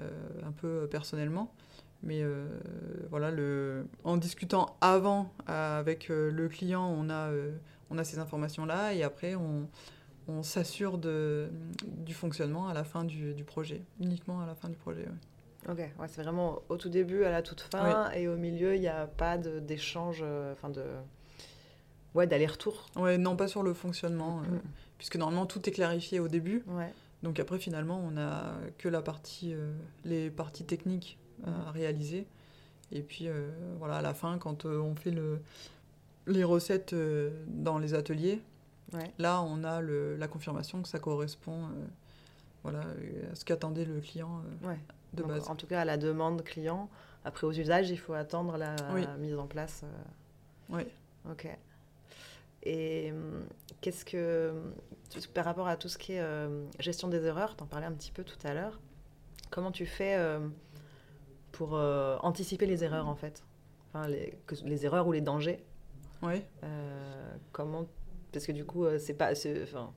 euh, un peu personnellement. Mais voilà, le... en discutant avant avec le client, on a, on a ces informations-là et après on, on s'assure du fonctionnement à la fin du, projet, uniquement à la fin du projet. Ok, ouais, c'est vraiment au tout début, à la toute fin, et au milieu, il n'y a pas d'échange, enfin de, ouais, d'aller-retour. Ouais, non, pas sur le fonctionnement, euh, puisque normalement tout est clarifié au début. Ouais. Donc après, finalement, on n'a que la partie, euh, les parties techniques euh, à réaliser. Et puis voilà, à la fin, quand on fait le, les recettes dans les ateliers, Là, on a le, la confirmation que ça correspond euh, voilà, à ce qu'attendait le client euh, de base. En tout cas, à la demande client. Après, aux usages, il faut attendre la mise en place. Euh. Oui. Ok. Et hum, qu'est-ce que, par rapport à tout ce qui est gestion des erreurs, tu en parlais un petit peu tout à l'heure, comment tu fais pour anticiper les erreurs en fait? Enfin, les, les, erreurs ou les dangers? Oui. comment parce que du coup, euh, c'est pas. Enfin,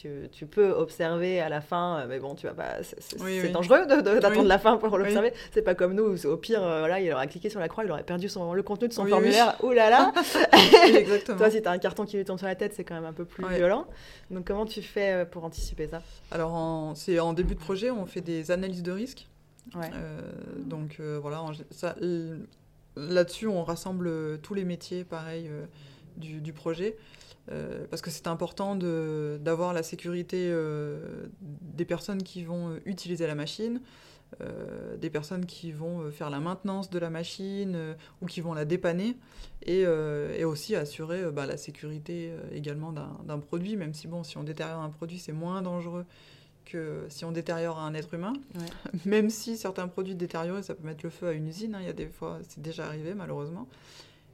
tu, tu, peux observer à la fin, euh, mais bon, tu vas pas. C'est dangereux d'attendre la fin pour l'observer. C'est pas comme nous, au pire, euh, voilà, il aurait cliqué sur la croix, il aurait perdu son, le contenu de son formulaire. Ouh là là Exactement. Toi, si tu as un carton qui lui tombe sur la tête, c'est quand même un peu plus violent. Donc, comment tu fais pour anticiper ça? Alors, c'est en début de projet, on fait des analyses de risque. donc, voilà, là-dessus, on rassemble tous les métiers, pareil, du, du, projet. Euh, parce que c'est important d'avoir la sécurité euh, des personnes qui vont euh, utiliser la machine, des personnes qui vont faire la maintenance de la machine ou qui vont la dépanner, et, et aussi assurer bah, la sécurité également d'un produit, même si bon, si on détériore un produit, c'est moins dangereux que si on détériore un être humain. Même si certains produits détériorés, ça peut mettre le feu à une usine. Hein. Il y a des fois, c'est déjà arrivé malheureusement.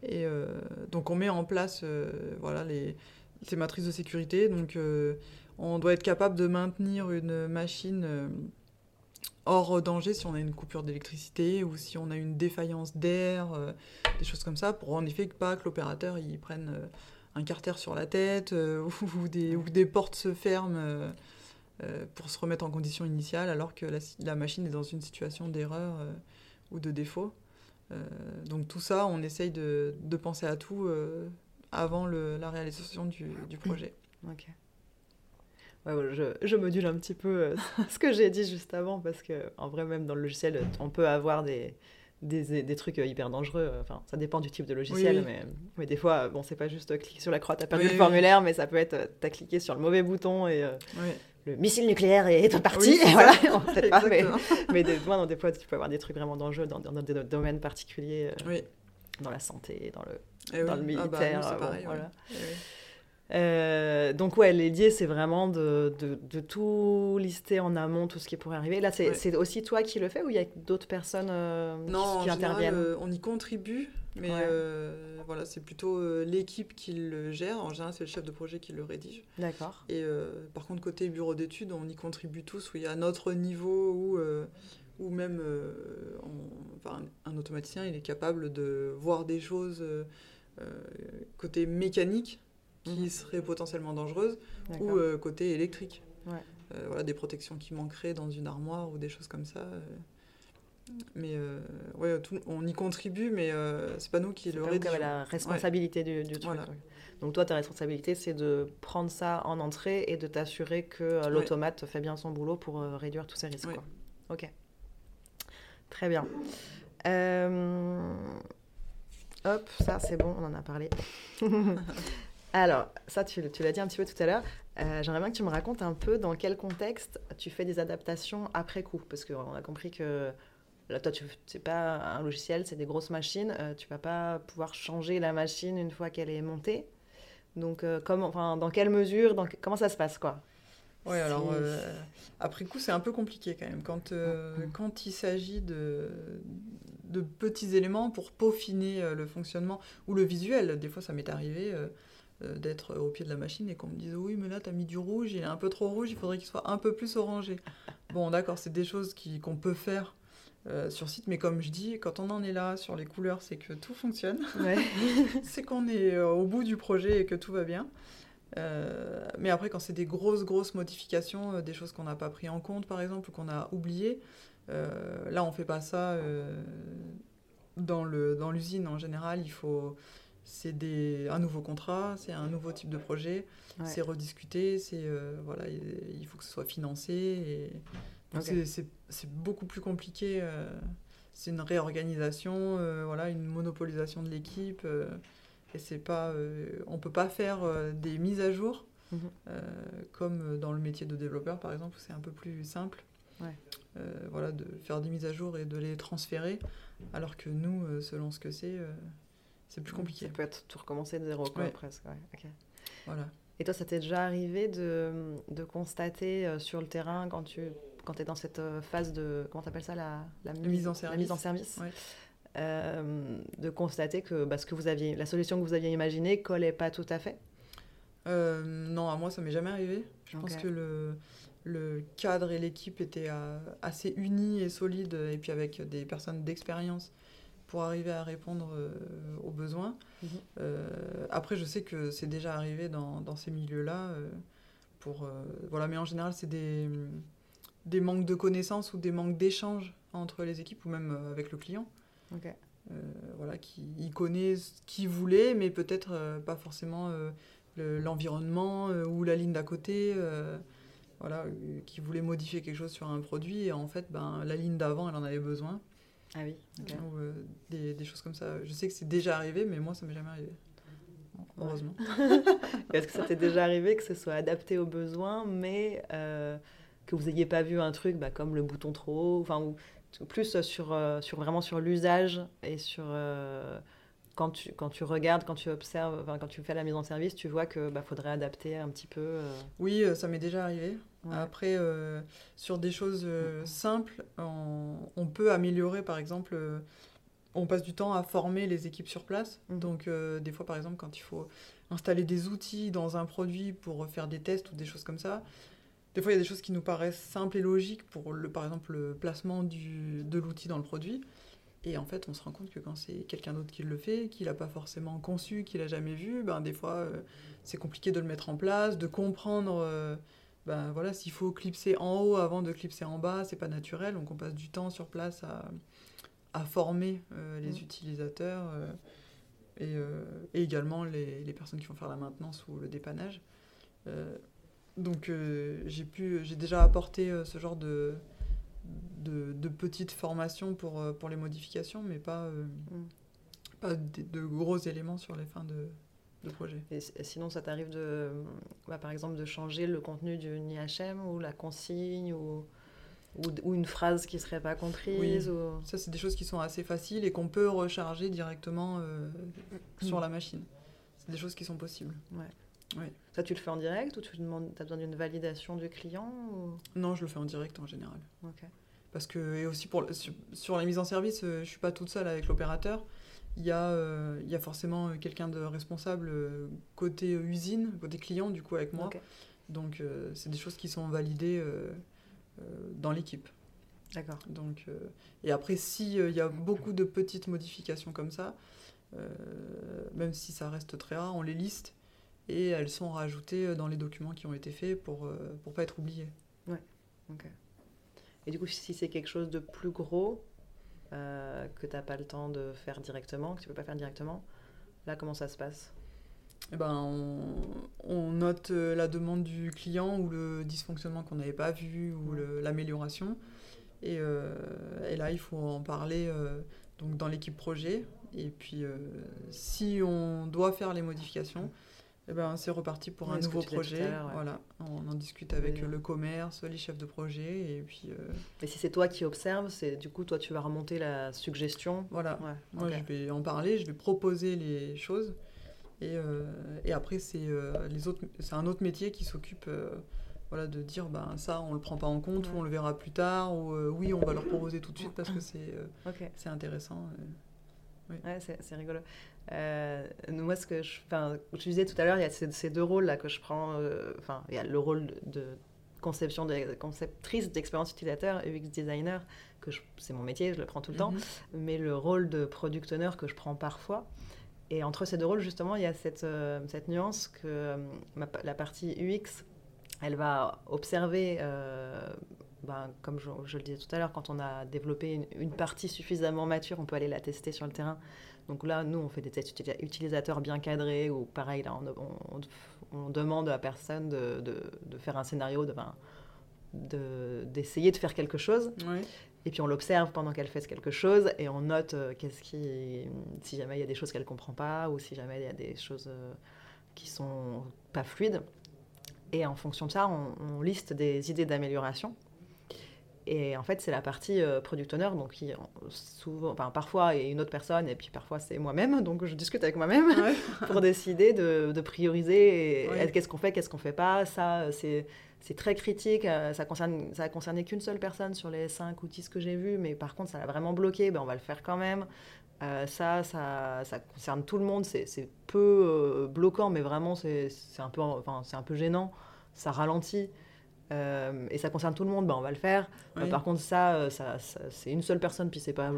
Et euh, donc on met en place euh, ces matrices de sécurité. Donc euh, on doit être capable de maintenir une machine hors danger si on a une coupure d'électricité ou si on a une défaillance d'air, des choses comme ça, pour en effet pas que l'opérateur il prenne un carter sur la tête ou, des, des portes se ferment pour se remettre en condition initiale alors que la, la machine est dans une situation d'erreur ou de défaut. Euh, donc tout ça, on essaye de, de penser à tout euh, avant le, la réalisation du, du projet. Ok. Ouais, je, je, module un petit peu euh, ce que j'ai dit juste avant parce que en vrai même dans le logiciel on peut avoir des, des, des trucs hyper dangereux enfin ça dépend du type de logiciel mais, mais, des fois bon c'est pas juste cliquer sur la croix t'as perdu le formulaire mais ça peut être t'as cliqué sur le mauvais bouton et le missile nucléaire est parti. voilà, pas, mais, mais des, moi, des fois, tu peux avoir des trucs vraiment dangereux dans, dans des domaines particuliers, euh, dans la santé, dans le, eh dans le ah bah, militaire. voilà. Eh euh, donc ouais, l'idée c'est vraiment de, de, de, tout lister en amont, tout ce qui pourrait arriver. Là, c'est aussi toi qui le fais ou il y a d'autres personnes euh, qui, interviennent? On y contribue, mais euh, voilà, c'est plutôt euh, l'équipe qui le gère. En général, c'est le chef de projet qui le rédige. D'accord. Et euh, par contre, côté bureau d'études, on y contribue tous, où il y a notre niveau, où, ou même enfin, un automaticien, il est capable de voir des choses côté mécanique qui mhm. seraient potentiellement dangereuses, ou côté électrique. voilà, des protections qui manqueraient dans une armoire ou des choses comme ça. Mais euh, ouais, on y contribue, mais euh, c'est pas nous qui le rédigeons. la responsabilité du, du, truc. Donc toi, ta responsabilité, c'est de prendre ça en entrée et de t'assurer que euh, l'automate fait bien son boulot pour réduire tous ces risques. Quoi. Ok. Très bien. Hop, ça c'est bon, on en a parlé. Alors, ça, tu, tu l'as dit un petit peu tout à l'heure. J'aimerais bien que tu me racontes un peu dans quel contexte tu fais des adaptations après coup. Parce qu'on a compris que Là, toi, tu c'est pas un logiciel, c'est des grosses machines. Tu euh, tu vas pas pouvoir changer la machine une fois qu'elle est montée. Donc, euh, comment, enfin, dans quelle mesure, dans, comment ça se passe, quoi? Oui, alors, euh, après coup, c'est un peu compliqué quand même. Quand, quand il s'agit de, de petits éléments pour peaufiner le fonctionnement ou le visuel, des fois, ça m'est arrivé d'être au pied de la machine et qu'on me dise oui mais là tu as mis du rouge il est un peu trop rouge il faudrait qu'il soit un peu plus orangé bon d'accord c'est des choses qu'on peut faire euh, sur site. Mais comme je dis, quand on en est là sur les couleurs, c'est que tout fonctionne. c'est qu'on est euh, au bout du projet et que tout va bien. mais après, quand c'est des grosses, grosses modifications, des choses qu'on n'a pas pris en compte, par exemple, ou qu'on a oubliées, là, on ne fait pas ça dans l'usine dans en général. Il faut c'est un nouveau contrat, c'est un nouveau type de projet, c'est rediscuté, c'est voilà, il faut que ce soit financé. Et c'est beaucoup plus compliqué. Euh, c'est une réorganisation, euh, voilà, une monopolisation de l'équipe. Euh, et c'est pas, on peut pas faire des mises à jour mhm. comme dans le métier de développeur, par exemple, où c'est un peu plus simple. voilà, de faire des mises à jour et de les transférer, alors que nous, selon ce que c'est, c'est plus compliqué. Ça peut être tout recommencer de zéro, presque. Voilà. Et toi, ça t'est déjà arrivé de, de constater sur le terrain, quand tu quand tu es dans cette euh, phase de, comment t'appelles ça, la, la, mise, en service, la mise en service euh, de constater que bah, ce que vous aviez, la solution que vous aviez imaginée collait pas tout à fait euh, Non, à moi, ça m'est jamais arrivé. Je pense que le, le cadre et l'équipe étaient assez unis et solides, et puis avec des personnes d'expérience pour arriver à répondre aux besoins. Mhm. après, je sais que c'est déjà arrivé dans, dans ces milieux-là. pour, voilà, mais en général, c'est des des manques de connaissances ou des manques d'échanges entre les équipes ou même euh, avec le client. Euh, voilà, qui il connaît ce qu'il voulait, mais peut-être euh, pas forcément l'environnement ou la ligne d'à côté. voilà, qui voulait modifier quelque chose sur un produit et en fait, ben, la ligne d'avant, elle en avait besoin. Ah oui. Ou, des, des, choses comme ça. Je sais que c'est déjà arrivé, mais moi, ça m'est jamais arrivé. heureusement. Est-ce que ça t'est déjà arrivé que ce soit adapté aux besoins, mais que vous n'ayez pas vu un truc bah, comme le bouton trop haut, enfin, ou plus sur, euh, sur vraiment sur l'usage et sur euh, quand, tu, quand tu regardes, quand tu observes, quand tu fais la mise en service, tu vois que bah, faudrait adapter un petit peu. Euh. Oui, ça m'est déjà arrivé. Après, sur des choses simples, on, peut améliorer, par exemple, on passe du temps à former les équipes sur place. Mhm. Donc, des fois, par exemple, quand il faut installer des outils dans un produit pour faire des tests ou des choses comme ça, des fois, il y a des choses qui nous paraissent simples et logiques pour, le, par exemple, le placement du, de l'outil dans le produit. Et en fait, on se rend compte que quand c'est quelqu'un d'autre qui le fait, qu'il n'a pas forcément conçu, qu'il n'a jamais vu, ben, des fois, euh, c'est compliqué de le mettre en place, de comprendre euh, ben, voilà, s'il faut clipser en haut avant de clipser en bas, c'est pas naturel. Donc, on passe du temps sur place à, à former euh, les mmh. utilisateurs et, et, également les, les, personnes qui vont faire la maintenance ou le dépannage. Donc euh, j'ai pu, j'ai déjà apporté euh, ce genre de, de, petites formations pour, euh, pour les modifications, mais pas, mm. pas de, gros éléments sur les fins de, de projet. Et, sinon, ça t'arrive de, bah, par exemple, de changer le contenu d'une IHM ou la consigne ou, ou, une phrase qui ne serait pas comprise oui. Ça, c'est des choses qui sont assez faciles et qu'on peut recharger directement mm. sur la machine. C'est des choses qui sont possibles. Ouais. Ça, tu le fais en direct ou tu demandes, as besoin d'une validation du client Non, je le fais en direct en général. Parce que, et aussi pour, sur, la mise en service, euh, je ne suis pas toute seule avec l'opérateur. Il y, a, euh, il y a forcément euh, quelqu'un de responsable côté usine, côté client, du coup, avec moi. Donc, c'est des choses qui sont validées dans l'équipe. D'accord. Donc, et après, s'il il y a beaucoup de petites modifications comme ça, même si ça reste très rare, on les liste et elles sont rajoutées euh, dans les documents qui ont été faits pour ne euh, pas être oubliées. Ouais, ok. Et du coup, si c'est quelque chose de plus gros, euh, que tu n'as pas le temps de faire directement, que tu ne peux pas faire directement, là, comment ça se passe? Eh ben, on, on, note la demande du client ou le dysfonctionnement qu'on n'avait pas vu ou l'amélioration. Et, et, là, il faut en parler donc dans l'équipe projet. Et puis, si on doit faire les modifications, eh ben, c'est reparti pour un nouveau projet. Voilà, on en discute avec le commerce, les chefs de projet, et puis. Euh, et si c'est toi qui observes, c'est du coup toi tu vas remonter la suggestion. Voilà. Moi je vais en parler, je vais proposer les choses, et, euh, et après c'est euh, les autres, c'est un autre métier qui s'occupe. voilà, de dire ben ça on le prend pas en compte ou on le verra plus tard ou oui on va leur proposer tout de suite parce que c'est c'est intéressant oui. C'est rigolo. Euh, moi, ce que je, je disais tout à l'heure, il y a ces, deux rôles là que je prends. Euh, enfin, il y a le rôle de, conception, de conceptrice d'expérience utilisateur, UX designer, que c'est mon métier, je le prends tout le temps, mhm. mais le rôle de product owner que je prends parfois. Et entre ces deux rôles, justement, il y a cette, euh, cette nuance que ma- la partie UX, elle va observer, ben, comme je, je le disais tout à l'heure, quand on a développé une, une partie suffisamment mature, on peut aller la tester sur le terrain. Donc là, nous, on fait des tests utili- utilisateurs bien cadrés, ou pareil, là, on, on- on demande à personne de, de- de faire un scénario, de, de- d'essayer de faire quelque chose. Oui. Et puis on l'observe pendant qu'elle fait quelque chose et on note euh, qu'est-ce qui, si jamais il y a des choses qu'elle comprend pas ou si jamais il y a des choses euh, qui sont pas fluides. Et en fonction de ça, on, on liste des idées d'amélioration. Et en fait, c'est la partie euh, product owner, donc qui souvent, enfin parfois est une autre personne et puis parfois c'est moi-même, donc je discute avec moi-même Ouais. pour décider de, de prioriser et qu'est-ce qu'on fait, qu'est-ce qu'on fait pas. Ça, c'est c'est très critique. euh, Ça concerne, ça a concerné qu'une seule personne sur les 5 ou 10 que j'ai vus, mais par contre, ça l'a vraiment bloqué. Ben, on va le faire quand même. Euh, ça, ça, ça concerne tout le monde. C'est peu euh, bloquant, mais vraiment, c'est un, peu, enfin, c'est un peu gênant. Ça ralentit. Euh, et ça concerne tout le monde, ben, on va le faire. Euh, par contre, ça, euh, ça, ça- c'est une seule personne, puis c'est pas,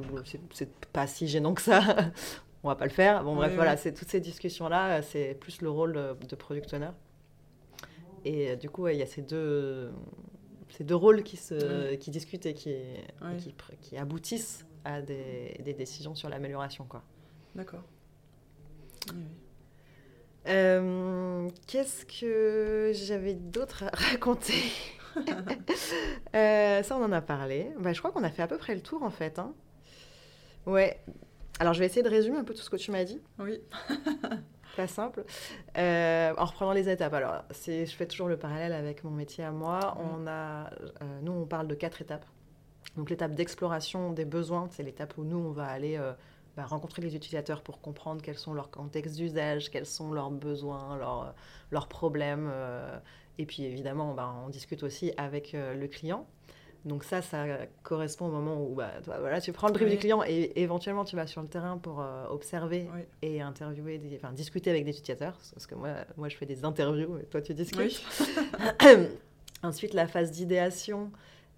c'est- pas si gênant que ça. on va pas le faire. Bon, bref, Oui, voilà, oui. c'est toutes ces discussions-là, c'est plus le rôle de product owner. Et du coup, ouais, il y a ces deux, ces deux rôles qui, se, qui discutent et qui, qui aboutissent à des, des décisions sur l'amélioration. Quoi. D'accord. Oui, oui. Euh, Qu'est-ce que j'avais d'autre à raconter Euh, Ça, on en a parlé. Bah, je crois qu'on a fait à peu près le tour, en fait. hein. Ouais. Alors, je vais essayer de résumer un peu tout ce que tu m'as dit. Oui. Pas simple. Euh, en reprenant les étapes. Alors, c'est, je fais toujours le parallèle avec mon métier à moi. On a, nous, on parle de quatre étapes. Donc, l'étape d'exploration des besoins, c'est l'étape où nous, on va aller bah, rencontrer les utilisateurs pour comprendre quels sont leurs contextes d'usage, quels sont leurs besoins, leurs, leurs problèmes. euh, et puis, évidemment, bah, on discute aussi avec euh, le client. Donc ça, ça correspond au moment où bah, toi, voilà, tu prends le brief Oui. du client et éventuellement tu vas sur le terrain pour euh, observer Oui. et interviewer, des, enfin discuter avec des utilisateurs, parce que moi, moi je fais des interviews et toi tu discutes. Oui. Ensuite, la phase d'idéation.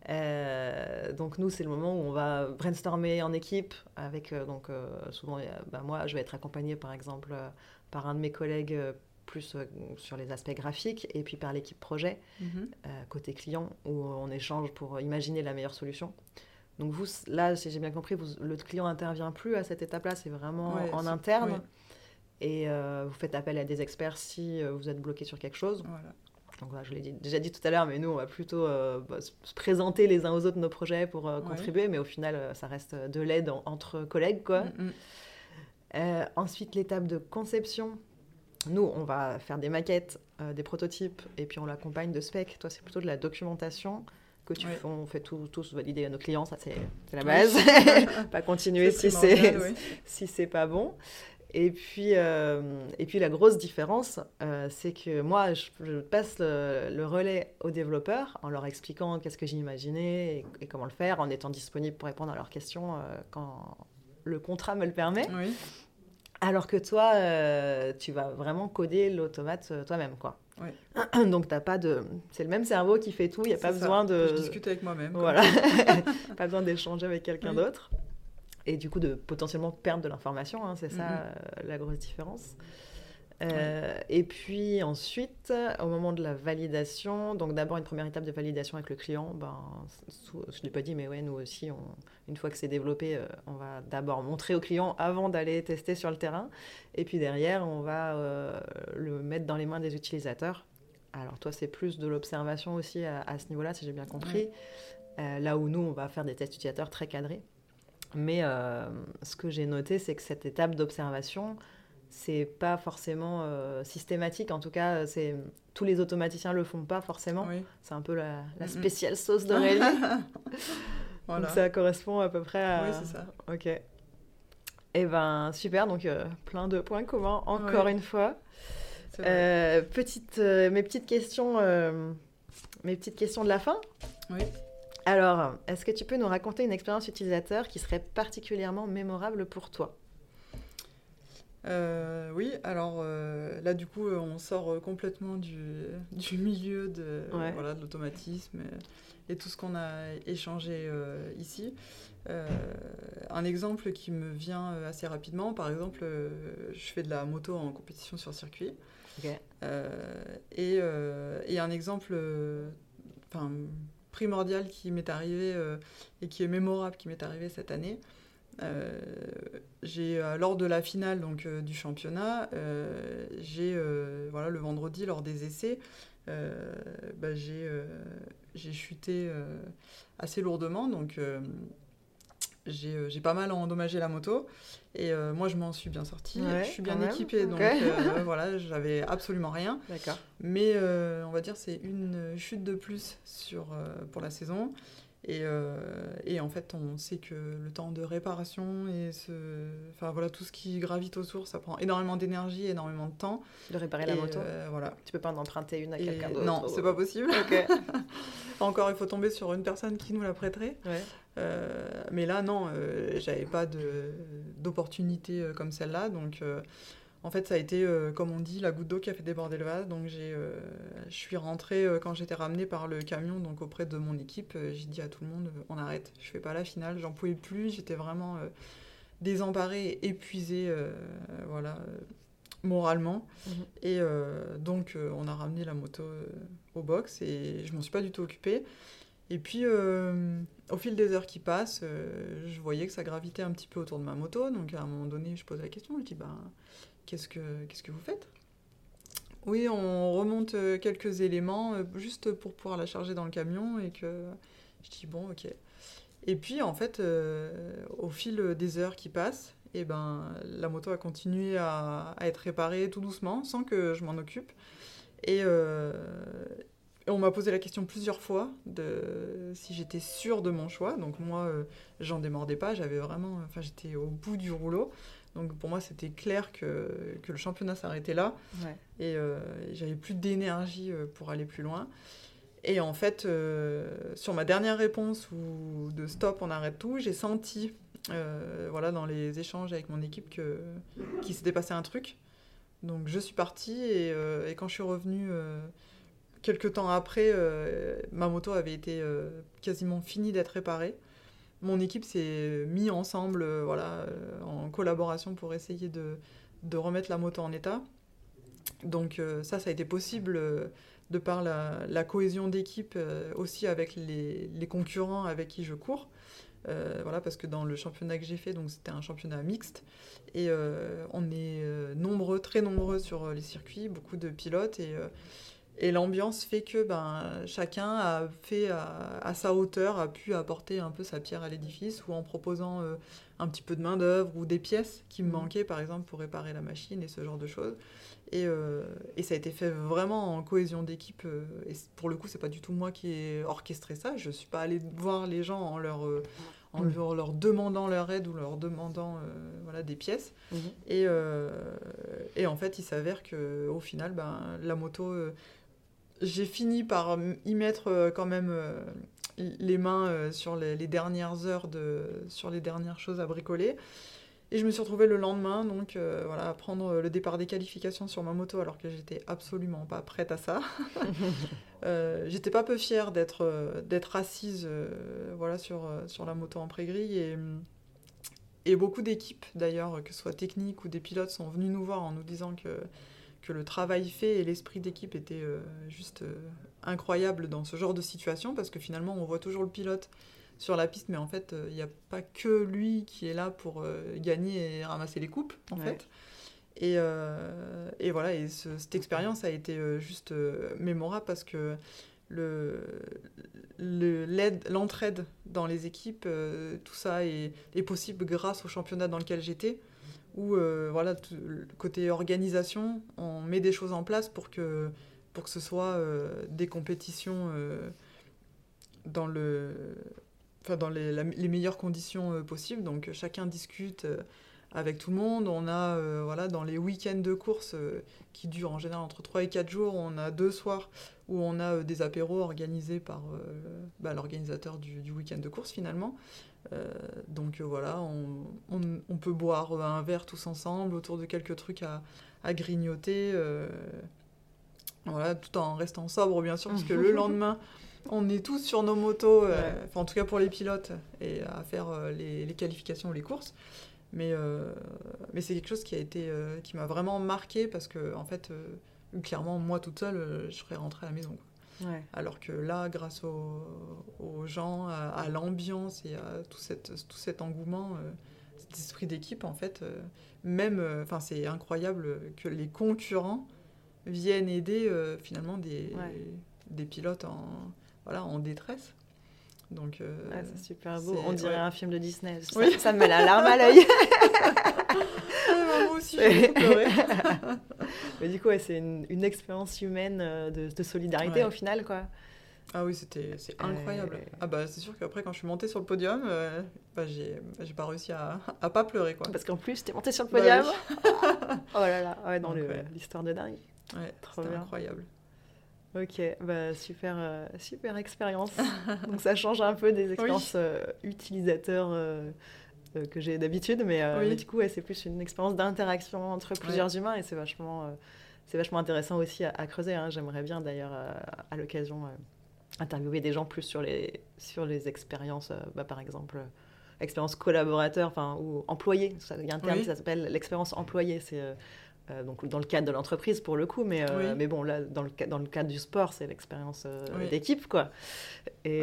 Euh, donc nous, c'est le moment où on va brainstormer en équipe avec, euh, donc euh, souvent, bah, moi, je vais être accompagnée par exemple par un de mes collègues plus sur les aspects graphiques et puis par l'équipe projet Mhm. côté client où on échange pour imaginer la meilleure solution. Donc vous, là, si j'ai bien compris, vous, le client n'intervient plus à cette étape-là, c'est vraiment Ouais, en interne. Et euh, vous faites appel à des experts si vous êtes bloqué sur quelque chose. Voilà. Donc voilà, je l'ai déjà dit tout à l'heure, mais nous, on va plutôt euh, bah, se se présenter les uns aux autres nos projets pour euh, Ouais. contribuer, mais au final, euh, ça reste de l'aide en- entre collègues. Quoi. Mm, mm. Ensuite, l'étape de conception. Nous, on va faire des maquettes, des prototypes, et puis on l'accompagne de specs. Toi, c'est plutôt de la documentation que tu Ouais. fais, on fait tout- tous valider à nos clients, ça c'est la base. pas continuer si c'est oui. si c'est pas bon. Et puis, euh, et puis la grosse différence, euh, c'est que moi, je, je passe le, le relais aux développeurs en leur expliquant qu'est-ce que j'ai imaginé et, et comment le faire, en étant disponible pour répondre à leurs questions euh, quand le contrat me le permet. Oui. Alors que toi, tu vas vraiment coder l'automate toi-même, quoi. Oui. Donc t'as pas de, c'est le même cerveau qui fait tout. Il y a pas ça. besoin de, Je discute avec moi-même. voilà, pas besoin d'échanger avec quelqu'un Oui. d'autre. Et du coup, de potentiellement perdre de l'information, hein, c'est ça Mhm. euh, la grosse différence. Euh, Et puis ensuite, au moment de la validation, donc d'abord une première étape de validation avec le client, ben, je ne l'ai pas dit, mais ouais, nous aussi, on- une fois que c'est développé, euh, on va d'abord montrer au client avant d'aller tester sur le terrain. Et puis derrière, on va euh, le mettre dans les mains des utilisateurs. Alors toi, c'est plus de l'observation aussi à, à ce niveau-là, si j'ai bien compris. Euh, là où nous, on va faire des tests utilisateurs très cadrés. Mais euh, ce que j'ai noté, c'est que cette étape d'observation, c'est pas forcément euh, systématique. En tout cas, c'est tous les automaticiens le font pas forcément. Oui. C'est un peu la, la spéciale sauce d'Aurélie. Voilà. Donc ça correspond à peu près à. Oui, c'est ça. Ok. Eh ben super. Donc euh, plein de points communs encore une fois. Euh, petite, euh, mes petites questions, euh, mes petites questions de la fin. Oui. Alors, est-ce que tu peux nous raconter une expérience utilisateur qui serait particulièrement mémorable pour toi? Euh, oui, alors euh, là du coup on sort complètement du, du milieu de Ouais. voilà, de l'automatisme et, et tout ce qu'on a échangé euh, ici. Euh, un exemple qui me vient euh, assez rapidement, par exemple, euh, je fais de la moto en compétition sur circuit. Euh, et, euh, et un exemple euh, enfin, primordial qui m'est arrivé euh, et qui est mémorable qui m'est arrivé cette année. Euh, j'ai euh, lors de la finale donc du championnat, j'ai voilà le vendredi lors des essais, bah, j'ai chuté assez lourdement donc j'ai euh, j'ai pas mal endommagé la moto et euh, moi je m'en suis bien sortie, Ouais, je suis bien même. équipée donc Ok. euh, voilà j'avais absolument rien. D'accord. Mais euh, on va dire c'est une chute de plus sur, pour la saison. Et, et en fait, on sait que le temps de réparation et ce... enfin, voilà, tout ce qui gravite autour, ça prend énormément d'énergie, énormément de temps. De réparer la moto. voilà. Tu peux pas en emprunter une à quelqu'un d'autre. non, c'est pas possible. Ok. Encore, il faut tomber sur une personne qui nous la prêterait. Ouais. Euh, mais là, non, euh, j'avais pas d'opportunité euh, comme celle-là. Donc, en fait, ça a été, comme on dit, la goutte d'eau qui a fait déborder le vase. Donc, je suis rentrée quand j'étais ramenée par le camion, donc auprès de mon équipe. j'ai dit à tout le monde, on arrête, je fais pas la finale. J'en pouvais plus. J'étais vraiment désemparée, épuisée, voilà, moralement. Mhm. Et donc, on a ramené la moto au box et je m'en suis pas du tout occupée. Et puis, euh, au fil des heures qui passent, euh, je voyais que ça gravitait un petit peu autour de ma moto. Donc, à un moment donné, je pose la question, je dis, ben, qu'est-ce que, qu'est-ce que vous faites? Oui, on remonte euh, quelques éléments juste pour pouvoir la charger dans le camion et que je dis, bon, ok. Et puis, en fait, au fil des heures qui passent, et ben, la moto a continué à, être réparée tout doucement, sans que je m'en occupe. Et on m'a posé la question plusieurs fois de si j'étais sûre de mon choix. Donc moi, euh, j'en démordais pas, j'avais vraiment, enfin, j'étais au bout du rouleau. Donc pour moi, c'était clair que, que le championnat s'arrêtait là Ouais. et euh, j'avais plus d'énergie euh, pour aller plus loin. Et en fait, sur ma dernière réponse ou de stop, on arrête tout, j'ai senti, voilà, dans les échanges avec mon équipe, que qu'il s'était passé un truc. Donc je suis partie et, et quand je suis revenue quelques temps après, euh, ma moto avait été euh, quasiment finie d'être réparée. Mon équipe s'est mis ensemble, euh, voilà, en collaboration pour essayer de, de remettre la moto en état. Donc ça, ça a été possible de par la, cohésion d'équipe aussi avec les, les concurrents avec qui je cours. Voilà, parce que dans le championnat que j'ai fait, c'était un championnat mixte, et on est nombreux, très nombreux sur les circuits, beaucoup de pilotes, et, et l'ambiance fait que ben, chacun a fait à, à sa hauteur, a pu apporter un peu sa pierre à l'édifice, ou en proposant euh, un petit peu de main-d'œuvre ou des pièces qui me Mhm. manquaient, par exemple, pour réparer la machine et ce genre de choses. Et, euh, et ça a été fait vraiment en cohésion d'équipe. euh, et pour le coup, c'est pas du tout moi qui ai orchestré ça. Je suis pas allée voir les gens en leur, euh, en Mhm. leur, leur demandant leur aide ou leur demandant euh, voilà, des pièces. Mhm. Et, euh, et en fait, il s'avère que au final, ben, la moto, euh, j'ai fini par m- y mettre euh, quand même euh, les mains euh, sur les, les dernières heures, de, sur les dernières choses à bricoler. Et je me suis retrouvée le lendemain, donc euh, voilà, à prendre le départ des qualifications sur ma moto, alors que j'étais absolument pas prête à ça. Euh, j'étais pas peu fière d'être euh, d'être assise euh, voilà, sur, euh, sur la moto en pré-grille. Et, et beaucoup d'équipes, d'ailleurs, que ce soit techniques ou des pilotes, sont venus nous voir en nous disant que, que le travail fait et l'esprit d'équipe était euh, juste euh, incroyable dans ce genre de situation, parce que finalement, on voit toujours le pilote sur la piste, mais en fait, il n'y a pas que lui qui est là pour euh, gagner et ramasser les coupes, en Ouais. fait. Et, euh, et voilà, et ce- cette expérience a été euh, juste euh, mémorable parce que le, le- l'aide- l'entraide dans les équipes, euh, tout ça est, est possible grâce au championnat dans lequel j'étais, où euh, voilà, côté organisation, on met des choses en place pour que, ce soit euh, des compétitions euh, dans, les, meilleures conditions possibles. Donc chacun discute. avec tout le monde. On a, voilà, dans les week-ends de course qui durent en général entre 3 et 4 jours, on a deux soirs où on a des apéros organisés par bah, l'organisateur du week-end de course finalement. Donc voilà, on, on, peut boire un verre tous ensemble autour de quelques trucs à, à grignoter. voilà, tout en restant sobre bien sûr, parce que le lendemain, on est tous sur nos motos, euh, en tout cas pour les pilotes, et à faire euh, les, qualifications ou les courses. Mais, euh, mais c'est quelque chose qui a été, qui m'a vraiment marqué parce que, en fait, clairement, moi toute seule, je serais rentrée à la maison. Alors que là, grâce aux, gens, à, l'ambiance et à tout, cette, tout cet engouement, cet esprit d'équipe, en fait, même, enfin, c'est incroyable que les concurrents viennent aider finalement des, des pilotes en, voilà, en détresse. Donc, euh, c'est super beau. On dirait un film de Disney. Ça, me met la larme à l'œil. moi aussi, pleurer. Mais du coup, c'est une, expérience humaine euh, de, solidarité au final, quoi. Ah oui, c'était c'est incroyable. Ah bah c'est sûr qu'après quand je suis montée sur le podium, euh, bah, j'ai j'ai pas réussi à, à pas pleurer quoi. Parce qu'en plus, tu es montée sur le bah podium. oh là là, ouais, dans l'histoire de dingue. Ouais, c'était incroyable. Ok, bah, super, euh, super expérience. Donc ça change un peu des expériences euh, utilisateurs euh, que j'ai d'habitude, mais, du coup c'est plus une expérience d'interaction entre plusieurs humains et c'est vachement, c'est vachement intéressant aussi à, creuser. Hein. J'aimerais bien d'ailleurs à l'occasion interviewer des gens plus sur les, sur les expériences, bah, par exemple expérience collaborateur, enfin ou employé. Il y a un terme qui s'appelle l'expérience employée. C'est euh, donc dans le cadre de l'entreprise pour le coup, mais, euh, mais bon, là, dans le, dans le cadre du sport, c'est l'expérience euh, d'équipe, quoi. Et,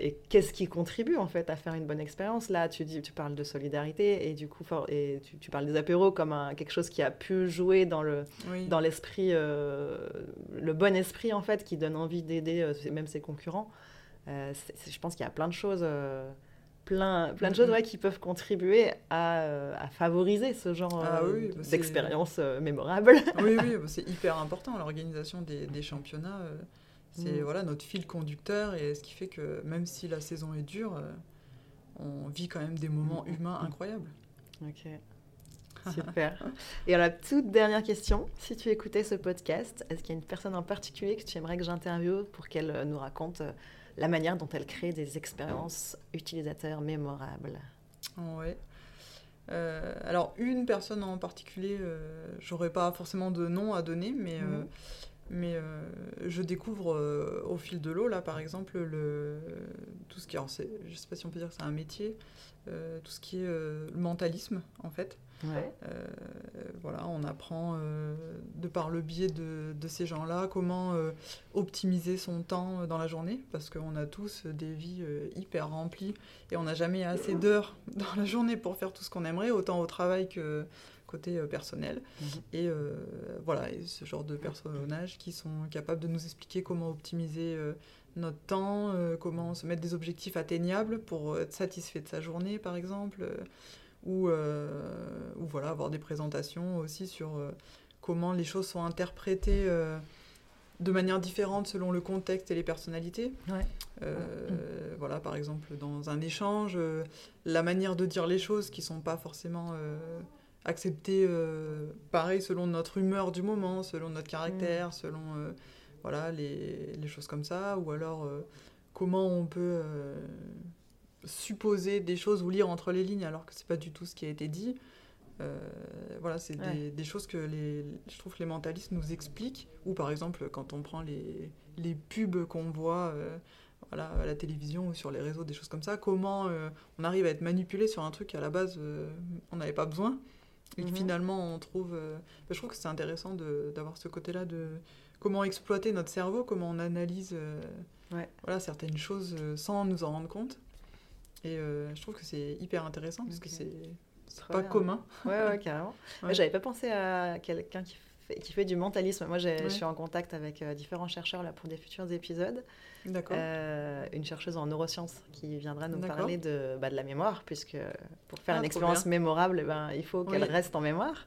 et qu'est-ce qui contribue, en fait, à faire une bonne expérience? Là, tu, dis, tu parles de solidarité, et du coup, et tu, tu parles des apéros comme quelque chose qui a pu jouer dans le dans l'esprit, le bon esprit, en fait, qui donne envie d'aider même ses concurrents. je pense qu'il y a plein de choses plein, plein de choses ouais, qui peuvent contribuer à, euh, à favoriser ce genre ah euh, bah, d'expérience euh, mémorable. oui, oui, bah, c'est hyper important l'organisation des, des, championnats. c'est mm. voilà notre fil conducteur et ce qui fait que même si la saison est dure, on vit quand même des moments mm. humains incroyables. Ok. Super. Et alors, la toute dernière question, si tu écoutais ce podcast, est-ce qu'il y a une personne en particulier que tu aimerais que j'interviewe pour qu'elle nous raconte la manière dont elle crée des expériences utilisateurs mémorables. Oui. Euh, alors, une personne en particulier, euh, j'aurais pas forcément de nom à donner, mais, euh, mhm. mais je découvre au fil de l'eau, là, par exemple, le, tout ce qui est, je sais pas si on peut dire que c'est un métier, tout ce qui est le mentalisme, en fait. Euh, voilà, on apprend euh, de par le biais de, ces gens-là comment euh, optimiser son temps dans la journée, parce qu'on a tous des vies hyper remplies et on n'a jamais assez d'heures dans la journée pour faire tout ce qu'on aimerait, autant au travail que côté personnel. Mhm. Et voilà, et ce genre de personnages qui sont capables de nous expliquer comment optimiser notre temps, comment se mettre des objectifs atteignables pour être satisfait de sa journée, par exemple ou, euh, ou voilà, avoir des présentations aussi sur euh, comment les choses sont interprétées euh, de manière différente selon le contexte et les personnalités. Voilà, par exemple, dans un échange, la manière de dire les choses qui ne sont pas forcément acceptées pareil selon notre humeur du moment, selon notre caractère, mm. selon voilà, les, les, choses comme ça, ou alors comment on peut supposer des choses ou lire entre les lignes alors que c'est pas du tout ce qui a été dit. Euh, voilà, c'est des, choses que les, je trouve que les mentalistes nous expliquent. Ou par exemple, quand on prend les, les pubs qu'on voit euh, voilà, à la télévision ou sur les réseaux, des choses comme ça, comment euh, on arrive à être manipulé sur un truc qu'à la base on n'avait pas besoin. Et mhm. finalement on trouve. Ben, je trouve que c'est intéressant d'avoir ce côté-là de comment exploiter notre cerveau, comment on analyse voilà, certaines choses sans nous en rendre compte. Et euh, je trouve que c'est hyper intéressant parce que c'est pas commun. Ouais, ouais, carrément. J'avais pas pensé à quelqu'un qui fait, qui fait du mentalisme. Moi, je suis en contact avec euh, différents chercheurs là, pour des futurs épisodes. D'accord. Euh, une chercheuse en neurosciences qui viendra nous parler de, bah, de la mémoire, puisque pour faire ah, une expérience mémorable, eh ben, il faut qu'elle reste en mémoire.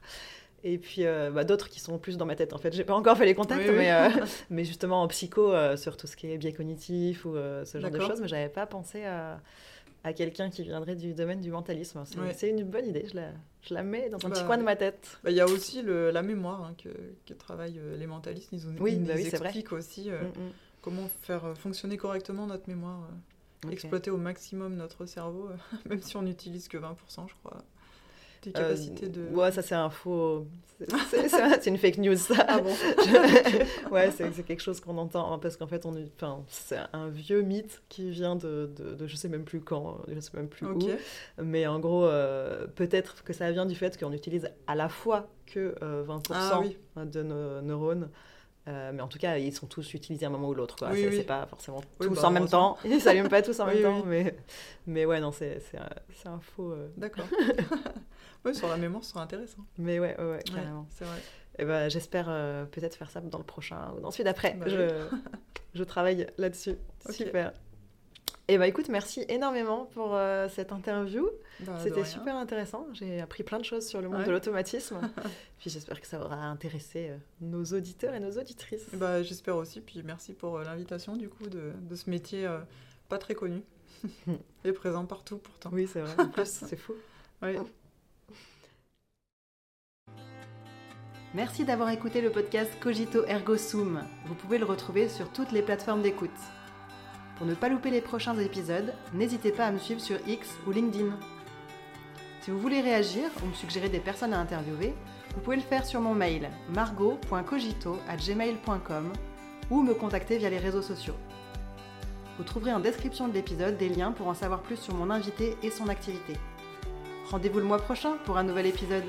Et puis bah, d'autres qui sont plus dans ma tête en fait. J'ai pas encore fait les contacts, mais, mais justement en psycho sur tout ce qui est biais cognitif ou ce genre de choses. Mais j'avais pas pensé à à quelqu'un qui viendrait du domaine du mentalisme. C'est Ouais. une bonne idée, je la, je la mets dans un petit Bah, coin de ma tête. Bah, Il y a aussi le- la mémoire hein, que, que travaillent euh, les mentalistes. Ils, nous- Oui, ils nous expliquent aussi euh, Mm, mm. comment faire euh, fonctionner correctement notre mémoire, euh, exploiter au maximum notre cerveau, euh, même si on n'utilise que 20%, je crois, Euh, capacités de... Ouais, ça c'est un faux. c'est- une fake news, ça. Ah bon Je- ouais, c'est quelque chose qu'on entend hein, parce qu'en fait, on, est- enfin, c'est un vieux mythe qui vient de, de, de je sais même plus quand, je sais même plus où. Mais en gros, euh, peut-être que ça vient du fait qu'on utilise à la fois que euh, 20% Ah oui. de nos neurones. Euh, mais en tout cas, ils sont tous utilisés à un moment ou l'autre. Oui, c'est oui. pas forcément Oui, tous bah, en même temps. Ils s'allument pas tous en même temps. Mais, mais ouais, non, c'est un, c'est un faux. euh, D'accord. ouais, sur la mémoire, ce sera intéressant. Mais ouais, ouais, ouais, Ouais, carrément. c'est vrai. Et ben, j'espère euh, peut-être faire ça dans le prochain ou dans celui d'après. Bah je, je travaille là-dessus. Super. Et bah écoute, merci énormément pour euh, cette interview. Bah, C'était super intéressant. J'ai appris plein de choses sur le monde Ouais. de l'automatisme. Puis j'espère que ça aura intéressé euh, nos auditeurs et nos auditrices. Bah, J'espère aussi, puis merci pour euh, l'invitation du coup de, de ce métier pas très connu et présent partout pourtant. Oui, c'est vrai. En plus, c'est fou. Ouais. Merci d'avoir écouté le podcast Cogito Ergo Sum. Vous pouvez le retrouver sur toutes les plateformes d'écoute. Pour ne pas louper les prochains épisodes, n'hésitez pas à me suivre sur X ou LinkedIn. Si vous voulez réagir ou me suggérer des personnes à interviewer, vous pouvez le faire sur mon mail margot.cogito@gmail.com ou me contacter via les réseaux sociaux. Vous trouverez en description de l'épisode des liens pour en savoir plus sur mon invité et son activité. Rendez-vous le mois prochain pour un nouvel épisode.